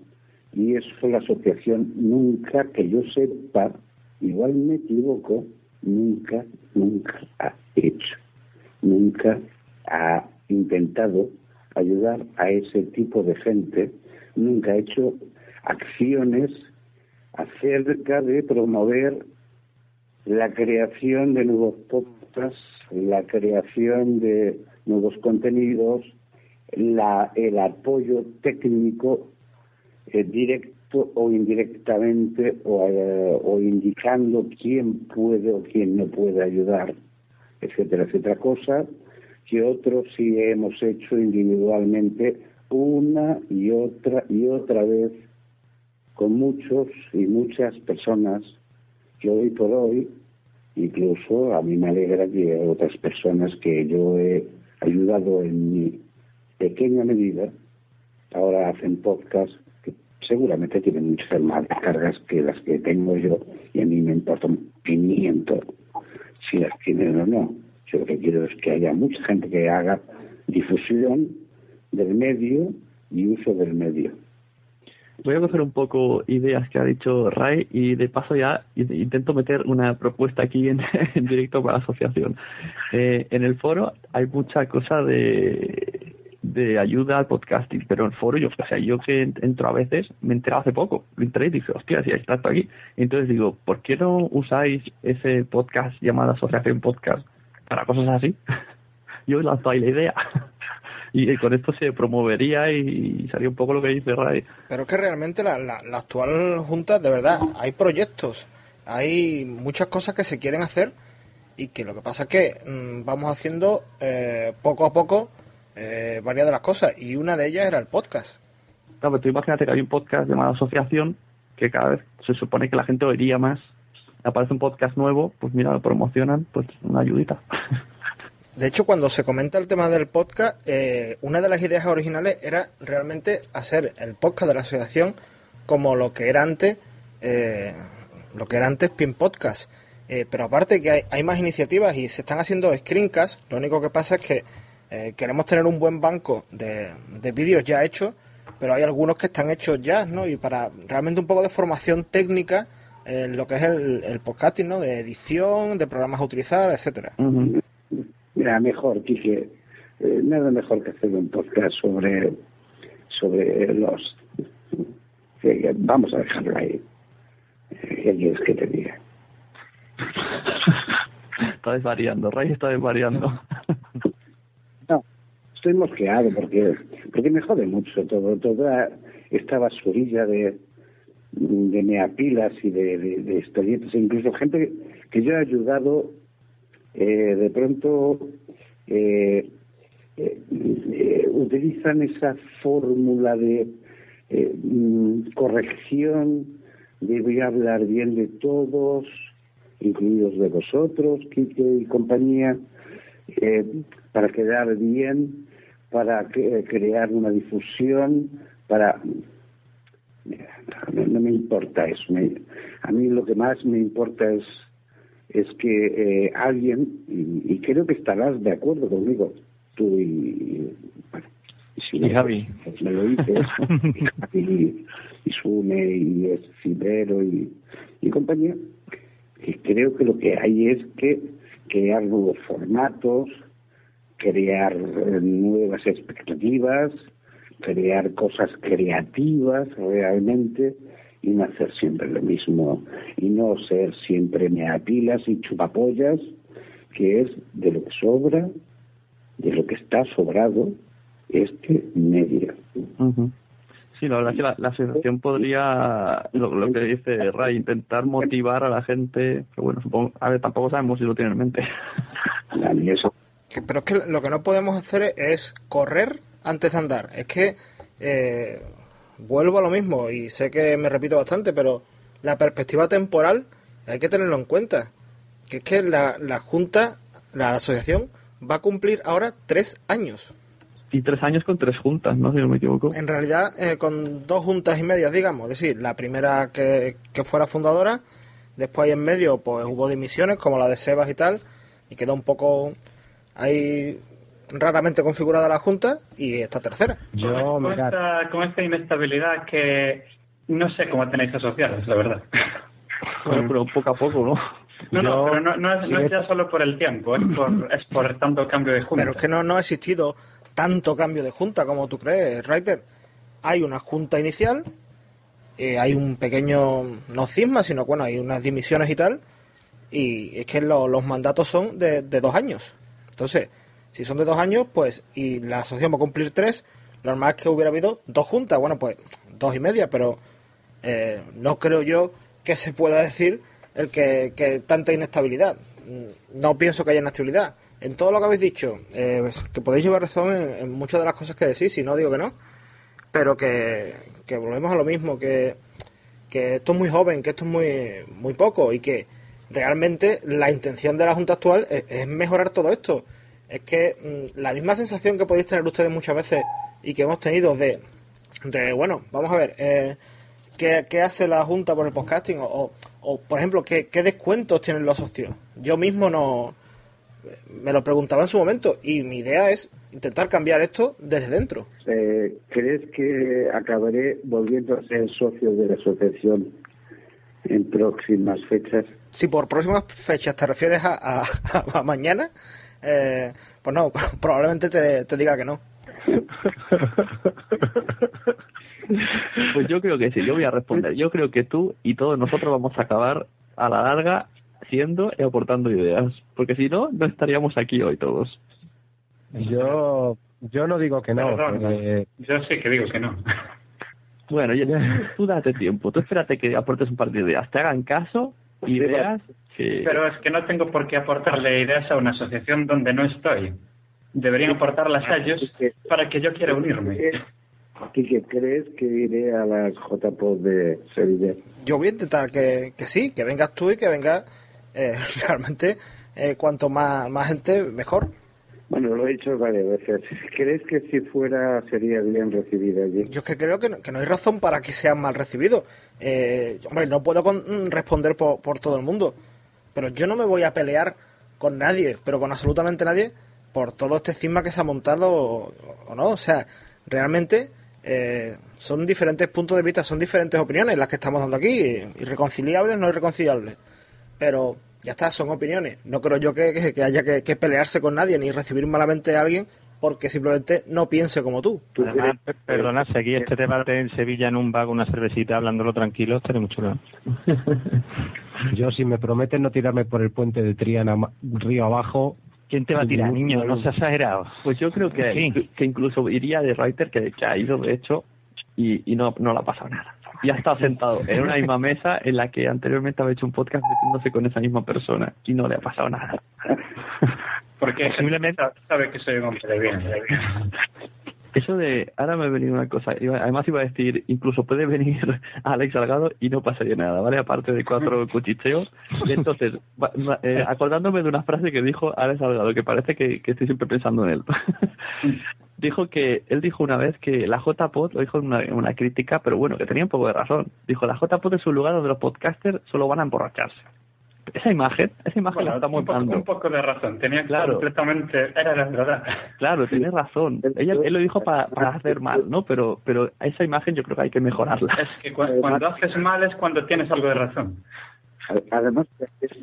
y eso la asociación nunca que yo sepa, igual me equivoco, nunca, nunca ha hecho, nunca ha intentado ayudar a ese tipo de gente, nunca ha hecho acciones acerca de promover la creación de nuevos podcasts, la creación de nuevos contenidos, la, el apoyo técnico eh, directo o indirectamente o, eh, o indicando quién puede o quién no puede ayudar, etcétera, etcétera, cosa que otros sí hemos hecho individualmente una y otra y otra vez con muchos y muchas personas que hoy por hoy, incluso a mí me alegra que otras personas que yo he ayudado en mi pequeña medida, ahora hacen podcast que seguramente tienen muchas más descargas que las que tengo yo y a mí me importa un pimiento si las tienen o no. Yo lo que quiero es que haya mucha gente que haga difusión del medio y uso del medio. Voy a coger un poco ideas que ha dicho Ray y de paso ya in- intento meter una propuesta aquí en, directo para la asociación. Eh, en el foro hay mucha cosa de, de ayuda al podcasting, pero en el foro yo, o sea, yo que entro a veces me enteré hace poco, entré y dije, hostia, si está esto aquí. Entonces digo, ¿por qué no usáis ese podcast llamado Asociación Podcast para cosas así? yo lanzo ahí la idea. Y con esto se promovería y sería un poco lo que dice Ray. Pero es que realmente la, la, la actual Junta, de verdad, hay proyectos, hay muchas cosas que se quieren hacer y que lo que pasa es que mm, vamos haciendo eh, poco a poco eh, varias de las cosas y una de ellas era el podcast. Claro, pero tú imagínate que hay un podcast llamado Asociación que cada vez se supone que la gente oiría más. Aparece un podcast nuevo, pues mira, lo promocionan, pues una ayudita. de hecho, cuando se comenta el tema del podcast, eh, una de las ideas originales era realmente hacer el podcast de la asociación como lo que era antes, eh, lo que era antes Pin Podcast. Eh, pero aparte que hay, más iniciativas y se están haciendo screencasts, lo único que pasa es que eh, queremos tener un buen banco de, de vídeos ya hechos, pero hay algunos que están hechos ya, ¿no? Y para realmente un poco de formación técnica en lo que es el, el podcasting, ¿no? De edición, de programas a utilizar, etcétera. Mira, mejor, Quique, eh, nada mejor que hacer un podcast sobre, sobre los... eh, vamos a dejarlo ahí. Eh, ¿Qué quieres que te diga? Está desvariando, Ray está desvariando. No, estoy mosqueado porque, porque me jode mucho todo, toda esta basurilla de, de meapilas y de, de, de incluso gente que yo he ayudado, eh, de pronto eh, eh, utilizan esa fórmula de eh, mm, corrección, de voy a hablar bien de todos, incluidos de vosotros, Quique y compañía, eh, para quedar bien, para crear una difusión, para... No, no me importa eso. me- a mí lo que más me importa es, es que eh, alguien, y, y creo que estarás de acuerdo conmigo, tú y... bueno, y si Y no, Javi. pues me lo dices, y y Sune, y Cibero, y, y compañía, que creo que lo que hay es que crear nuevos formatos, crear eh, nuevas expectativas, crear cosas creativas realmente y no hacer siempre lo mismo y no ser siempre meapilas y chupapollas, que es de lo que sobra, de lo que está sobrado este medio. Sí, la verdad es que la, la asociación podría, lo, lo que dice Ray, intentar motivar a la gente, pero bueno, supongo, a ver, tampoco sabemos si lo tiene en mente. Pero es que lo que no podemos hacer es correr antes de andar. Es que eh, vuelvo a lo mismo y sé que me repito bastante, pero la perspectiva temporal hay que tenerlo en cuenta. Que es que la, la Junta, la asociación, va a cumplir ahora tres años. Y tres años con tres juntas, ¿no? Si no me equivoco. En realidad, eh, con dos juntas y medias, digamos. Es decir, la primera que, que fuera fundadora, después ahí en medio pues hubo dimisiones, como la de Sebas y tal, y quedó un poco ahí raramente configurada la junta, y esta tercera. con, esta, con esta inestabilidad que no sé cómo tenéis asociados, la verdad. Bueno, pero poco a poco, ¿no? No, no, pero no, no es, no es ya solo por el tiempo, es por, es por tanto cambio de junta. Pero es que no, no ha existido tanto cambio de junta como tú crees, Reiter. Hay una junta inicial, eh, hay un pequeño, no cisma, sino bueno, hay unas dimisiones y tal, y es que lo- los mandatos son de, de dos años. Entonces, si son de dos años, pues, y la asociación va a cumplir tres, lo normal es que hubiera habido dos juntas, bueno, pues dos y media, pero eh, no creo yo que se pueda decir el que, que tanta inestabilidad. Mm, No pienso que haya inestabilidad. En todo lo que habéis dicho, eh, pues, que podéis llevar razón en, muchas de las cosas que decís, y no digo que no, pero que, volvemos a lo mismo, que, que esto es muy joven, que esto es muy, muy poco, y que realmente la intención de la Junta actual es, es mejorar todo esto. Es que mm, la misma sensación que podéis tener ustedes muchas veces y que hemos tenido de, de bueno, vamos a ver, eh, ¿qué, qué hace la Junta por el podcasting? O, o, o, por ejemplo, ¿qué, ¿qué descuentos tienen los socios? Yo mismo no me lo preguntaba en su momento y mi idea es intentar cambiar esto desde dentro. Eh, ¿Crees que acabaré volviendo a ser socio de la asociación en próximas fechas? Si por próximas fechas te refieres a, a- a mañana, eh, pues no, probablemente te, te diga que no. Pues yo creo que sí, yo voy a responder. Yo creo que tú y todos nosotros vamos a acabar a la larga siendo y aportando ideas. Porque si no, no estaríamos aquí hoy todos. Yo, yo no digo que no. Perdón, eh, yo sí que digo que no. Bueno, tú date tiempo, tú espérate que aportes un par de ideas, te hagan caso, ideas que... Pero es que no tengo por qué aportarle ideas a una asociación donde no estoy. Deberían aportarlas a ellos para que yo quiera unirme. Quique, ¿crees que iré a las JPOD de Sevilla? Yo voy a intentar que, que sí, que vengas tú y que venga eh, realmente eh, cuanto más, más gente, mejor. Bueno, lo he dicho varias veces. ¿Crees que si fuera sería bien recibido allí? Yo es que creo que no, que no hay razón para que sean mal recibidos. Eh, hombre, no puedo con- mm, responder por, por todo el mundo, pero yo no me voy a pelear con nadie, pero con absolutamente nadie, por todo este cisma que se ha montado o, o no. O sea, realmente eh, son diferentes puntos de vista, son diferentes opiniones las que estamos dando aquí, irreconciliables, no irreconciliables. Pero ya está, son opiniones. No creo yo que, que- que haya que, que pelearse con nadie ni recibir malamente a alguien porque simplemente no piense como tú. Además, per- perdona, seguir este debate en Sevilla en un bar con una cervecita hablándolo tranquilo, estaría mucho chulo. Yo, si me prometen no tirarme por el puente de Triana río abajo... ¿Quién te va a tirar, niño? No seas exagerado. Pues yo creo que, Sí. que incluso iría de writer que, que ha ido, de hecho, y, y no, no le ha pasado nada. Y ha estado sentado en una misma mesa en la que anteriormente había hecho un podcast metiéndose con esa misma persona y no le ha pasado nada. Porque posiblemente sabe que soy un hombre de bien. Eso de, ahora me ha venido una cosa, además iba a decir, incluso puede venir Alex Salgado y no pasaría nada, ¿vale? Aparte de cuatro cuchicheos. Entonces, eh, acordándome de una frase que dijo Alex Salgado, que parece que, que estoy siempre pensando en él. dijo que, él dijo una vez que la JPod, lo dijo en una, en una crítica, pero bueno, que tenía un poco de razón. Dijo, la JPod es un lugar donde los podcasters solo van a emborracharse. Esa imagen, esa imagen la Bueno, estamos un, poco, dando. un poco de razón. Tenía Claro. completamente. Era la verdad. Claro, tienes razón. Ella, él lo dijo para, para hacer mal, ¿no? Pero, pero esa imagen yo creo que hay que mejorarla. Es que cu- cuando haces mal es cuando tienes algo de razón. Además,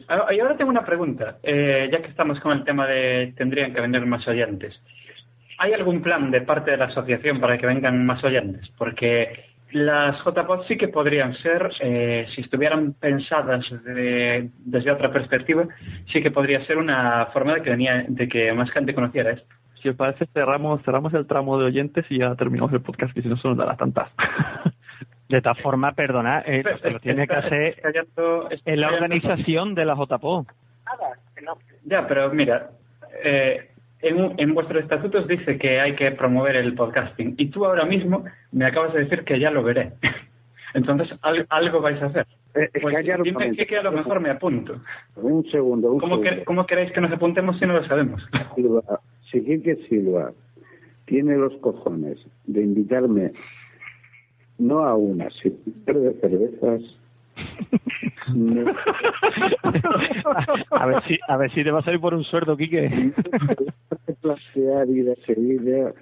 Ah, Y ahora tengo una pregunta, eh, ya que estamos con el tema de tendrían que venir más oyentes. ¿Hay algún plan de parte de la asociación para que vengan más oyentes? Porque las JPOD sí que podrían ser, eh, si estuvieran pensadas de- desde otra perspectiva, sí que podría ser una forma de que, venía, de que más gente conociera esto. Si os parece, cerramos, cerramos el tramo de oyentes y ya terminamos el podcast, que si no se nos dará tantas. De tal forma, perdona, eh, lo que lo tiene que hacer en la organización de la JPO. Ya, pero mira, eh, en, en vuestros estatutos dice que hay que promover el podcasting y tú ahora mismo me acabas de decir que ya lo veré. Entonces, al- algo vais a hacer. Eh, Pues dime que, que a lo mejor me apunto. Un segundo, un ¿Cómo, que- segundo. cómo queréis que nos apuntemos si no lo sabemos? Silva, si Quique Silva tiene los cojones de invitarme no a una, sino de cervezas, no- a ver si a ver si te va a salir por un sueldo, Quique. plantear ir a Sevilla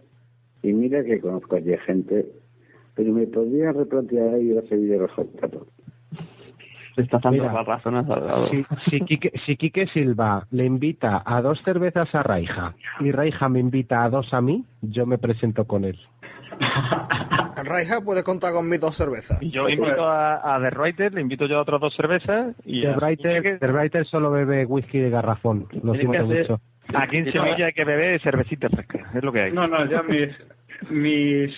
y mira que conozco allí gente, pero me podría replantear ir a Sevilla los. Le estás dando Mira, la razón a si, Quique, si Quique Silva le invita a dos cervezas a Raija y Raija me invita a dos a mí, yo me presento con él. Raija puede contar con mis dos cervezas. Yo invito a, a The Writer, le invito yo a otras dos cervezas y The a- Writer, The Writer solo bebe whisky de garrafón, lo siento hacer- mucho. Aquí en Sevilla hay que beber cervecita fresca, es lo que hay. No, no, ya mis, mis,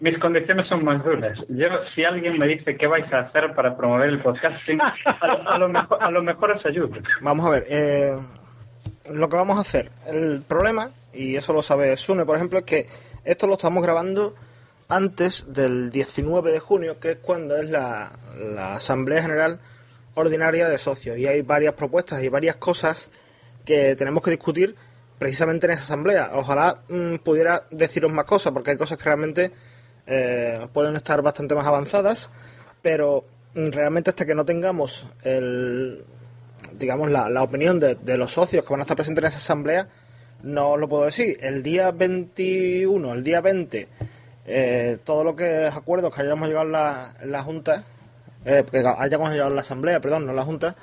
mis condiciones son más duras. Yo, si alguien me dice qué vais a hacer para promover el podcasting, a, lo- a lo, mejor, a lo mejor os ayudo. Vamos a ver, eh, lo que vamos a hacer. El problema, y eso lo sabe Sune, por ejemplo, es que esto lo estamos grabando antes del 19 de junio, que es cuando es la, Asamblea General Ordinaria de Socios. Y hay varias propuestas y varias cosas que tenemos que discutir precisamente en esa asamblea. Ojalá mm, pudiera deciros más cosas, porque hay cosas que realmente eh, pueden estar bastante más avanzadas, pero mm, realmente hasta que no tengamos el, digamos, la, la opinión de los socios que van a estar presentes en esa asamblea, no lo puedo decir. El día 21, el día 20, eh, todo lo que acuerdos que hayamos llegado en la, la Junta, eh, que hayamos llegado en la asamblea, perdón, no en la Junta,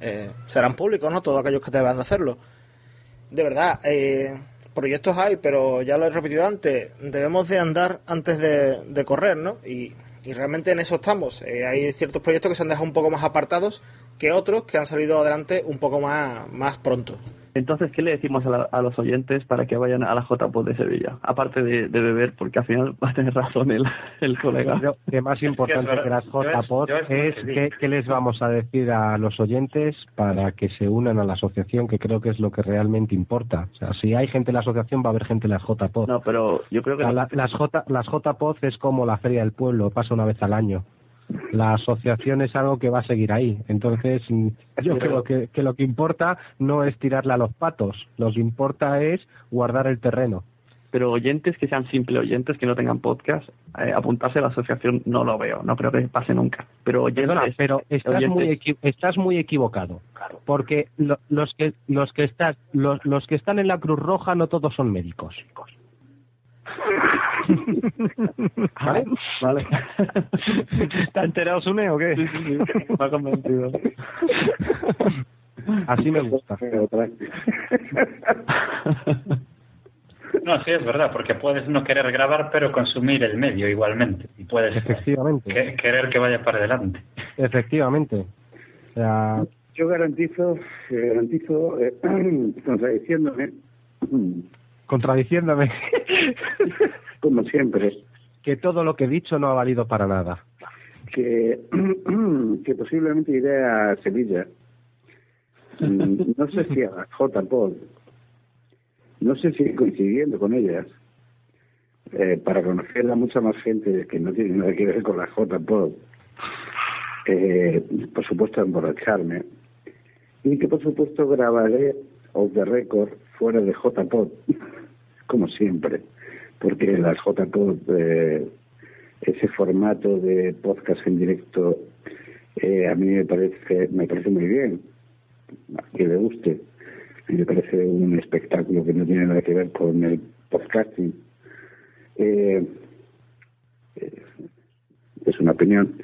eh, serán públicos, ¿no? Todos aquellos que deban de hacerlo. De verdad, eh, proyectos hay, pero ya lo he repetido antes, debemos de andar antes de, de correr, ¿no? Y, y realmente en eso estamos. Eh, hay ciertos proyectos que se han dejado un poco más apartados que otros que han salido adelante un poco más, más pronto. Entonces, ¿qué le decimos a, la- a los oyentes para que vayan a la JPO de Sevilla? Aparte de, de beber, porque al final va a tener razón el, el colega. Lo que más importante que las JPOT es que, que les vamos a decir a los oyentes para que se unan a la asociación, que creo que es lo que realmente importa. O sea, si hay gente en la asociación, va a haber gente en las JPOT. No, pero yo creo que... O sea, la- las, J, las JPOT es como la feria del pueblo, pasa una vez al año. La asociación es algo que va a seguir ahí. Entonces, mm, yo creo que, que lo que importa no es tirarle a los patos, lo que importa es guardar el terreno. Pero oyentes que sean simples oyentes, que no tengan podcast, eh, apuntarse a la asociación no lo veo, no creo que pase nunca. Pero oyentes, Perdona, pero estás oyentes- muy, equi- estás muy equivocado. Porque lo- los que los que están los, los que están en la Cruz Roja no todos son médicos. ¿Vale? Vale. ¿Está enterado Sune o qué? Sí, sí, sí. Me ha convencido. Así me gusta. No, sí, es verdad, porque puedes no querer grabar, pero consumir el medio igualmente. Y puedes Efectivamente. que- querer que vaya para adelante. Efectivamente. O sea, Yo garantizo, eh, garantizo, eh, contradiciéndome, contradiciéndome como siempre, que todo lo que he dicho no ha valido para nada. que, que posiblemente iré a Sevilla. Mm, No sé si a la J-Pod, no sé si coincidiendo con ellas, eh, para conocer a mucha más gente que no tiene nada que ver con la J-Pod. Eh, por supuesto, emborracharme. Y que por supuesto grabaré off the record fuera de J-Pod, como siempre. Porque las J-Pod, eh, ese formato de podcast en directo, eh, a mí me parece, me parece muy bien. A quien le guste. Me parece un espectáculo que no tiene nada que ver con el podcasting. Eh, es una opinión.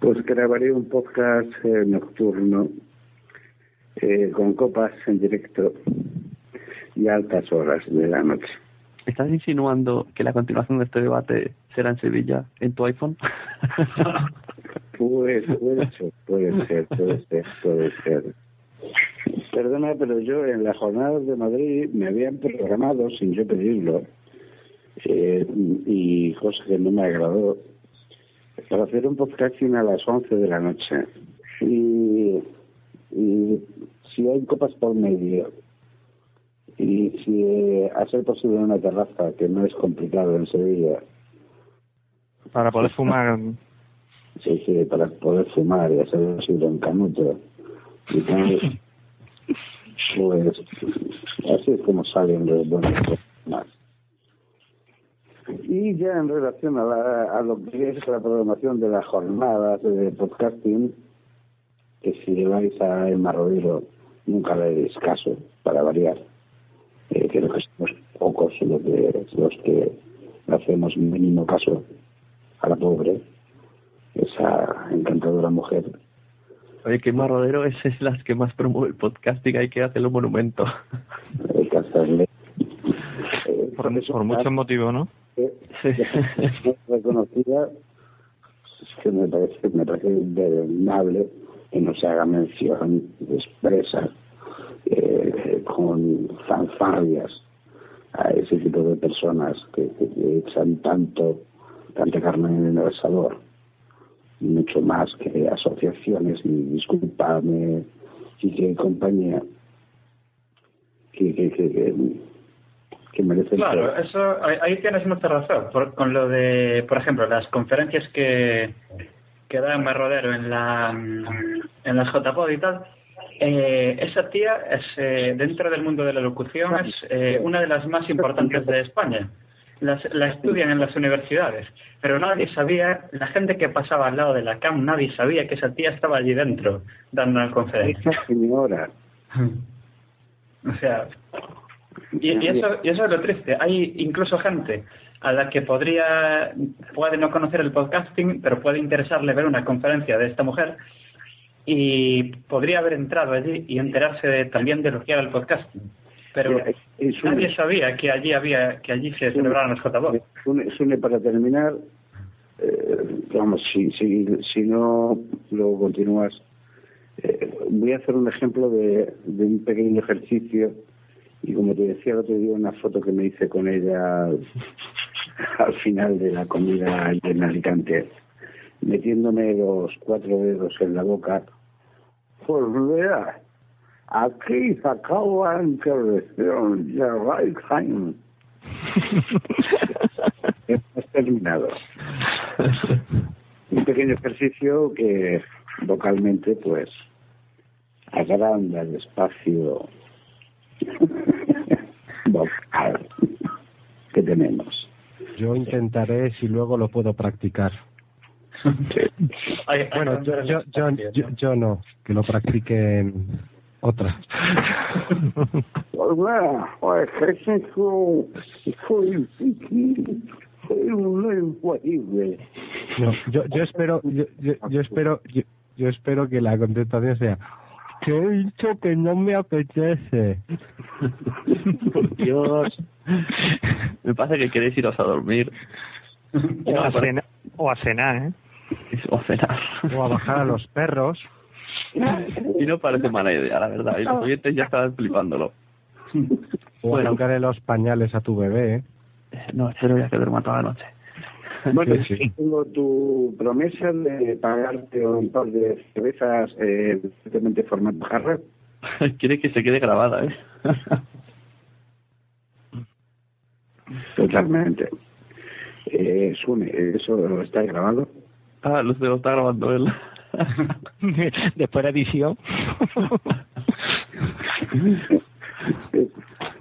Pues grabaré un podcast eh, nocturno eh, con copas en directo y altas horas de la noche. ¿Estás insinuando que la continuación de este debate será en Sevilla, en tu iPhone? Pues puede ser, puede ser, puede ser, puede ser. Perdona, pero yo en las jornadas de Madrid me habían programado, sin yo pedirlo, eh, y cosa que no me agradó, para hacer un podcasting a las 11 de la noche. Y, y si hay copas por medio, y si eh, a ser posible una terraza, que no es complicado en Sevilla, Para poder fumar. Sí, sí, para poder fumar y hacer posible en canuto. Y tal, pues así es como salen los buenos más. Y ya en relación a, la- a lo que es la programación de las jornadas de podcasting, que si vais a Emma Rodero nunca le deis caso, para variar. Eh, creo que somos pocos los que, los que hacemos mínimo caso a la pobre, esa encantadora mujer. Oye, que Marrodero es, es las que más promueve el podcasting, hay que hacerle un monumento. Hay que hacerle. Por, por muchos motivos, ¿no? reconocida es que me parece me parece deleznable que no se haga mención expresa eh, con fanfarrias a ese tipo de personas que, que- que echan tanto tanta carne en el asador mucho más que asociaciones y disculpame y que compañía que, que, que, merecen Claro, eso ahí, tienes mucha razón. Por- con lo de, por ejemplo, las conferencias que, que da en Rodero en la en las JPod y tal. eh, esa tía es eh, dentro del mundo de la locución es eh, una de las más importantes de España. Las- la estudian en las universidades, pero nadie sabía, la gente que pasaba al lado de la CAM, nadie sabía que esa tía estaba allí dentro dando una conferencia. esa señora O sea, y, y eso, y eso es lo triste. Hay incluso gente a la que podría, puede no conocer el podcasting, pero puede interesarle ver una conferencia de esta mujer y podría haber entrado allí y enterarse de- también de lo que era el podcasting. Pero Ya, es un- nadie sabía que allí había, que allí se celebraban los JBOT. Sune, para terminar, eh, vamos, si, si, si no luego continúas, eh, voy a hacer un ejemplo de, de un pequeño ejercicio y como te decía el otro día, una foto que me hice con ella al, al final de la comida en Alicante, metiéndome los cuatro dedos en la boca. Pues vea, aquí se acaba la intervención, ya right time. Hemos terminado. un pequeño ejercicio que vocalmente pues agranda el espacio vocal que tenemos. Yo intentaré si luego lo puedo practicar. Bueno, yo, yo, yo, yo, yo no, que lo practiquen Hola, fue un lenguaje. No, yo, yo espero, yo, yo, yo espero, yo, yo espero que la contestación sea que he dicho que no me apetece. Por Dios. Me pasa que queréis iros a dormir. O a, cena- o a cenar, ¿eh? O a cenar. O a bajar a los perros. Y no parece mala idea, la verdad. Y los oyentes ya estaban flipándolo. O a Bueno. cambiarle los pañales a tu bebé. Eh, No, espero ya que duerma toda la noche. Bueno, Sí, sí. tengo tu promesa de pagarte un par de cervezas eh, simplemente formato jarra. Quiere que se quede grabada, ¿eh? Totalmente. Eh, Sune, ¿eso está grabado? ah, lo, lo está grabando él. Después de edición.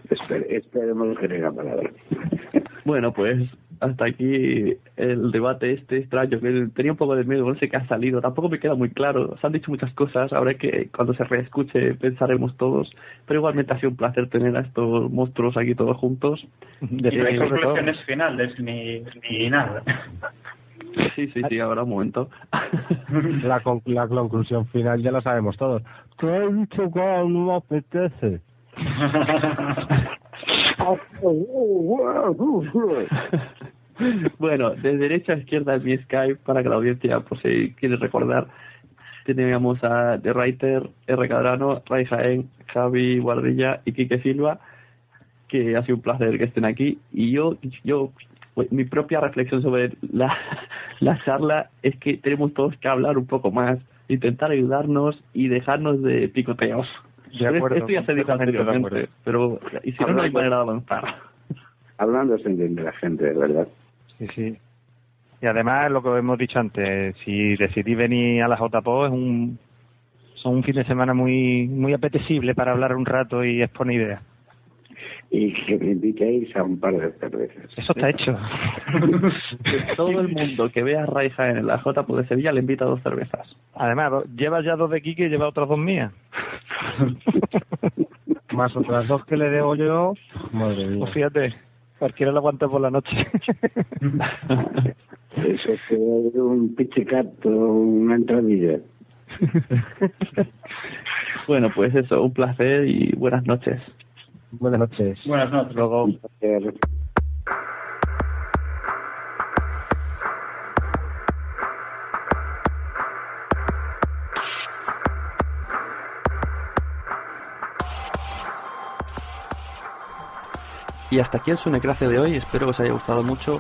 Espe- esperemos que tenga palabra. Bueno, pues hasta aquí el debate este extraño, que tenía un poco de miedo, no sé qué ha salido, tampoco me queda muy claro, se han dicho muchas cosas, habrá que cuando se reescuche pensaremos todos, pero igualmente ha sido un placer tener a estos monstruos aquí todos juntos. Y no hay conclusiones finales ni, ni nada. Sí, sí, sí, habrá un momento. La, con- la conclusión final ya la sabemos todos. Que he dicho que no me apetece. bueno, de derecha a izquierda en mi Skype, para que la audiencia, por si quiere recordar, teníamos a The Writer, R. Cadrano, Ray Jaén, Javi Guardilla y Quique Silva, que ha sido un placer que estén aquí. Y yo, yo mi propia reflexión sobre la, la charla es que tenemos todos que hablar un poco más, intentar ayudarnos y dejarnos de picoteos. De acuerdo, Esto ya se dijo de anteriormente, pero y si no, no hay manera de avanzar. Hablando se entiende la gente, ¿verdad? Sí, sí. Y además, lo que hemos dicho antes, si decidí venir a la JPO es un, son un fin de semana muy muy apetecible para hablar un rato y exponer ideas. Y que me invitéis a un par de cervezas. Eso está hecho. Todo el mundo que vea a Ray Jaén en la J de Sevilla le invita a dos cervezas. Además, do- lleva ya dos de Kike y lleva otras dos mías. Más otras dos que le debo yo. Madre mía. Pues fíjate, cualquiera lo aguanta por la noche. Eso es que un pichicato, una entradilla. Bueno, pues eso, un placer y buenas noches. Buenas noches. Buenas noches. Luego, Eh, Y hasta aquí el Sunecracia de hoy, espero que os haya gustado mucho.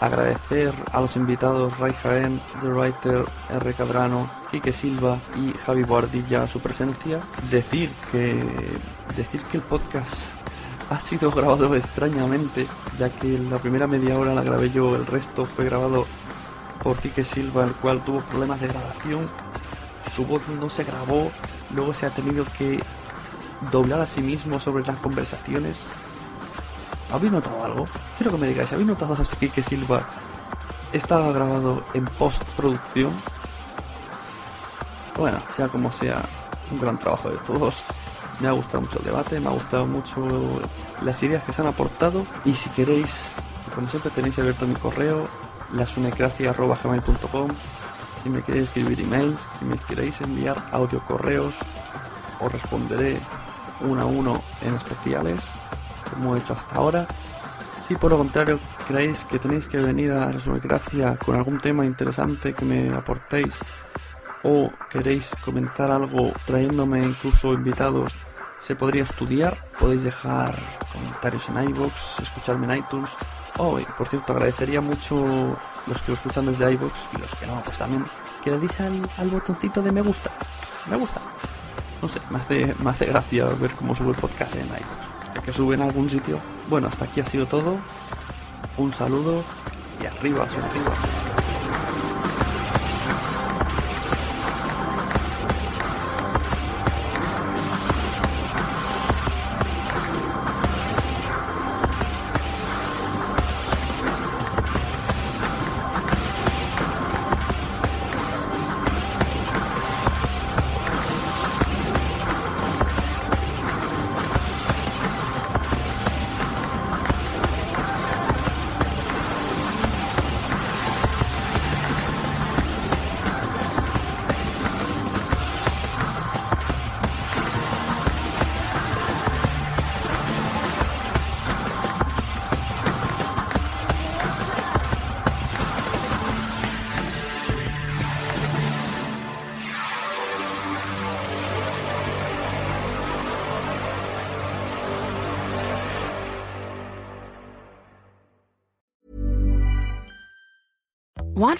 Agradecer a los invitados Ray Jaén, The Writer, R. Cabrano, Quique Silva y Javi Boardilla su presencia. Decir que, decir que el podcast ha sido grabado extrañamente, ya que la primera media hora la grabé yo, el resto fue grabado por Quique Silva, el cual tuvo problemas de grabación. Su voz no se grabó, luego se ha tenido que doblar a sí mismo sobre las conversaciones. ¿Habéis notado algo? Quiero que me digáis, ¿habéis notado así que Silva estaba grabado en postproducción? Bueno, sea como sea, un gran trabajo de todos. Me ha gustado mucho el debate, me ha gustado mucho las ideas que se han aportado. Y si queréis, como siempre tenéis abierto mi correo, lasunecracia.gmail.com Si me queréis escribir emails, si me queréis enviar audio correos, os responderé uno a uno en especiales como he hecho hasta ahora. Si por lo contrario creéis que tenéis que venir a la Sunecracia con algún tema interesante que me aportéis o queréis comentar algo trayéndome incluso invitados, se podría estudiar. Podéis dejar comentarios en iVoox, escucharme en iTunes. Oh, por cierto, agradecería mucho los que lo escuchan desde iVoox y los que no, pues también que le deis al, botoncito de me gusta. Me gusta. No sé, me hace, me hace gracia ver cómo sube el podcast en iVoox. Que sube en algún sitio. Bueno, hasta aquí ha sido todo. Un saludo y arriba, arriba.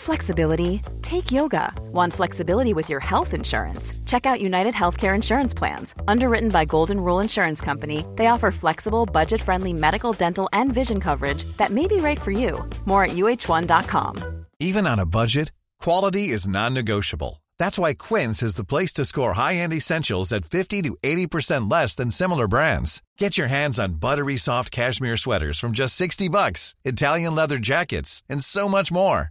Flexibility? Take yoga. Want flexibility with your health insurance? Check out United Healthcare Insurance Plans. Underwritten by Golden Rule Insurance Company, they offer flexible, budget friendly medical, dental, and vision coverage that may be right for you. More at uh1.com. Even on a budget, quality is non-negotiable. That's why Quince is the place to score high-end essentials at 50 to 80% less than similar brands. Get your hands on buttery soft cashmere sweaters from just 60 bucks, Italian leather jackets, and so much more.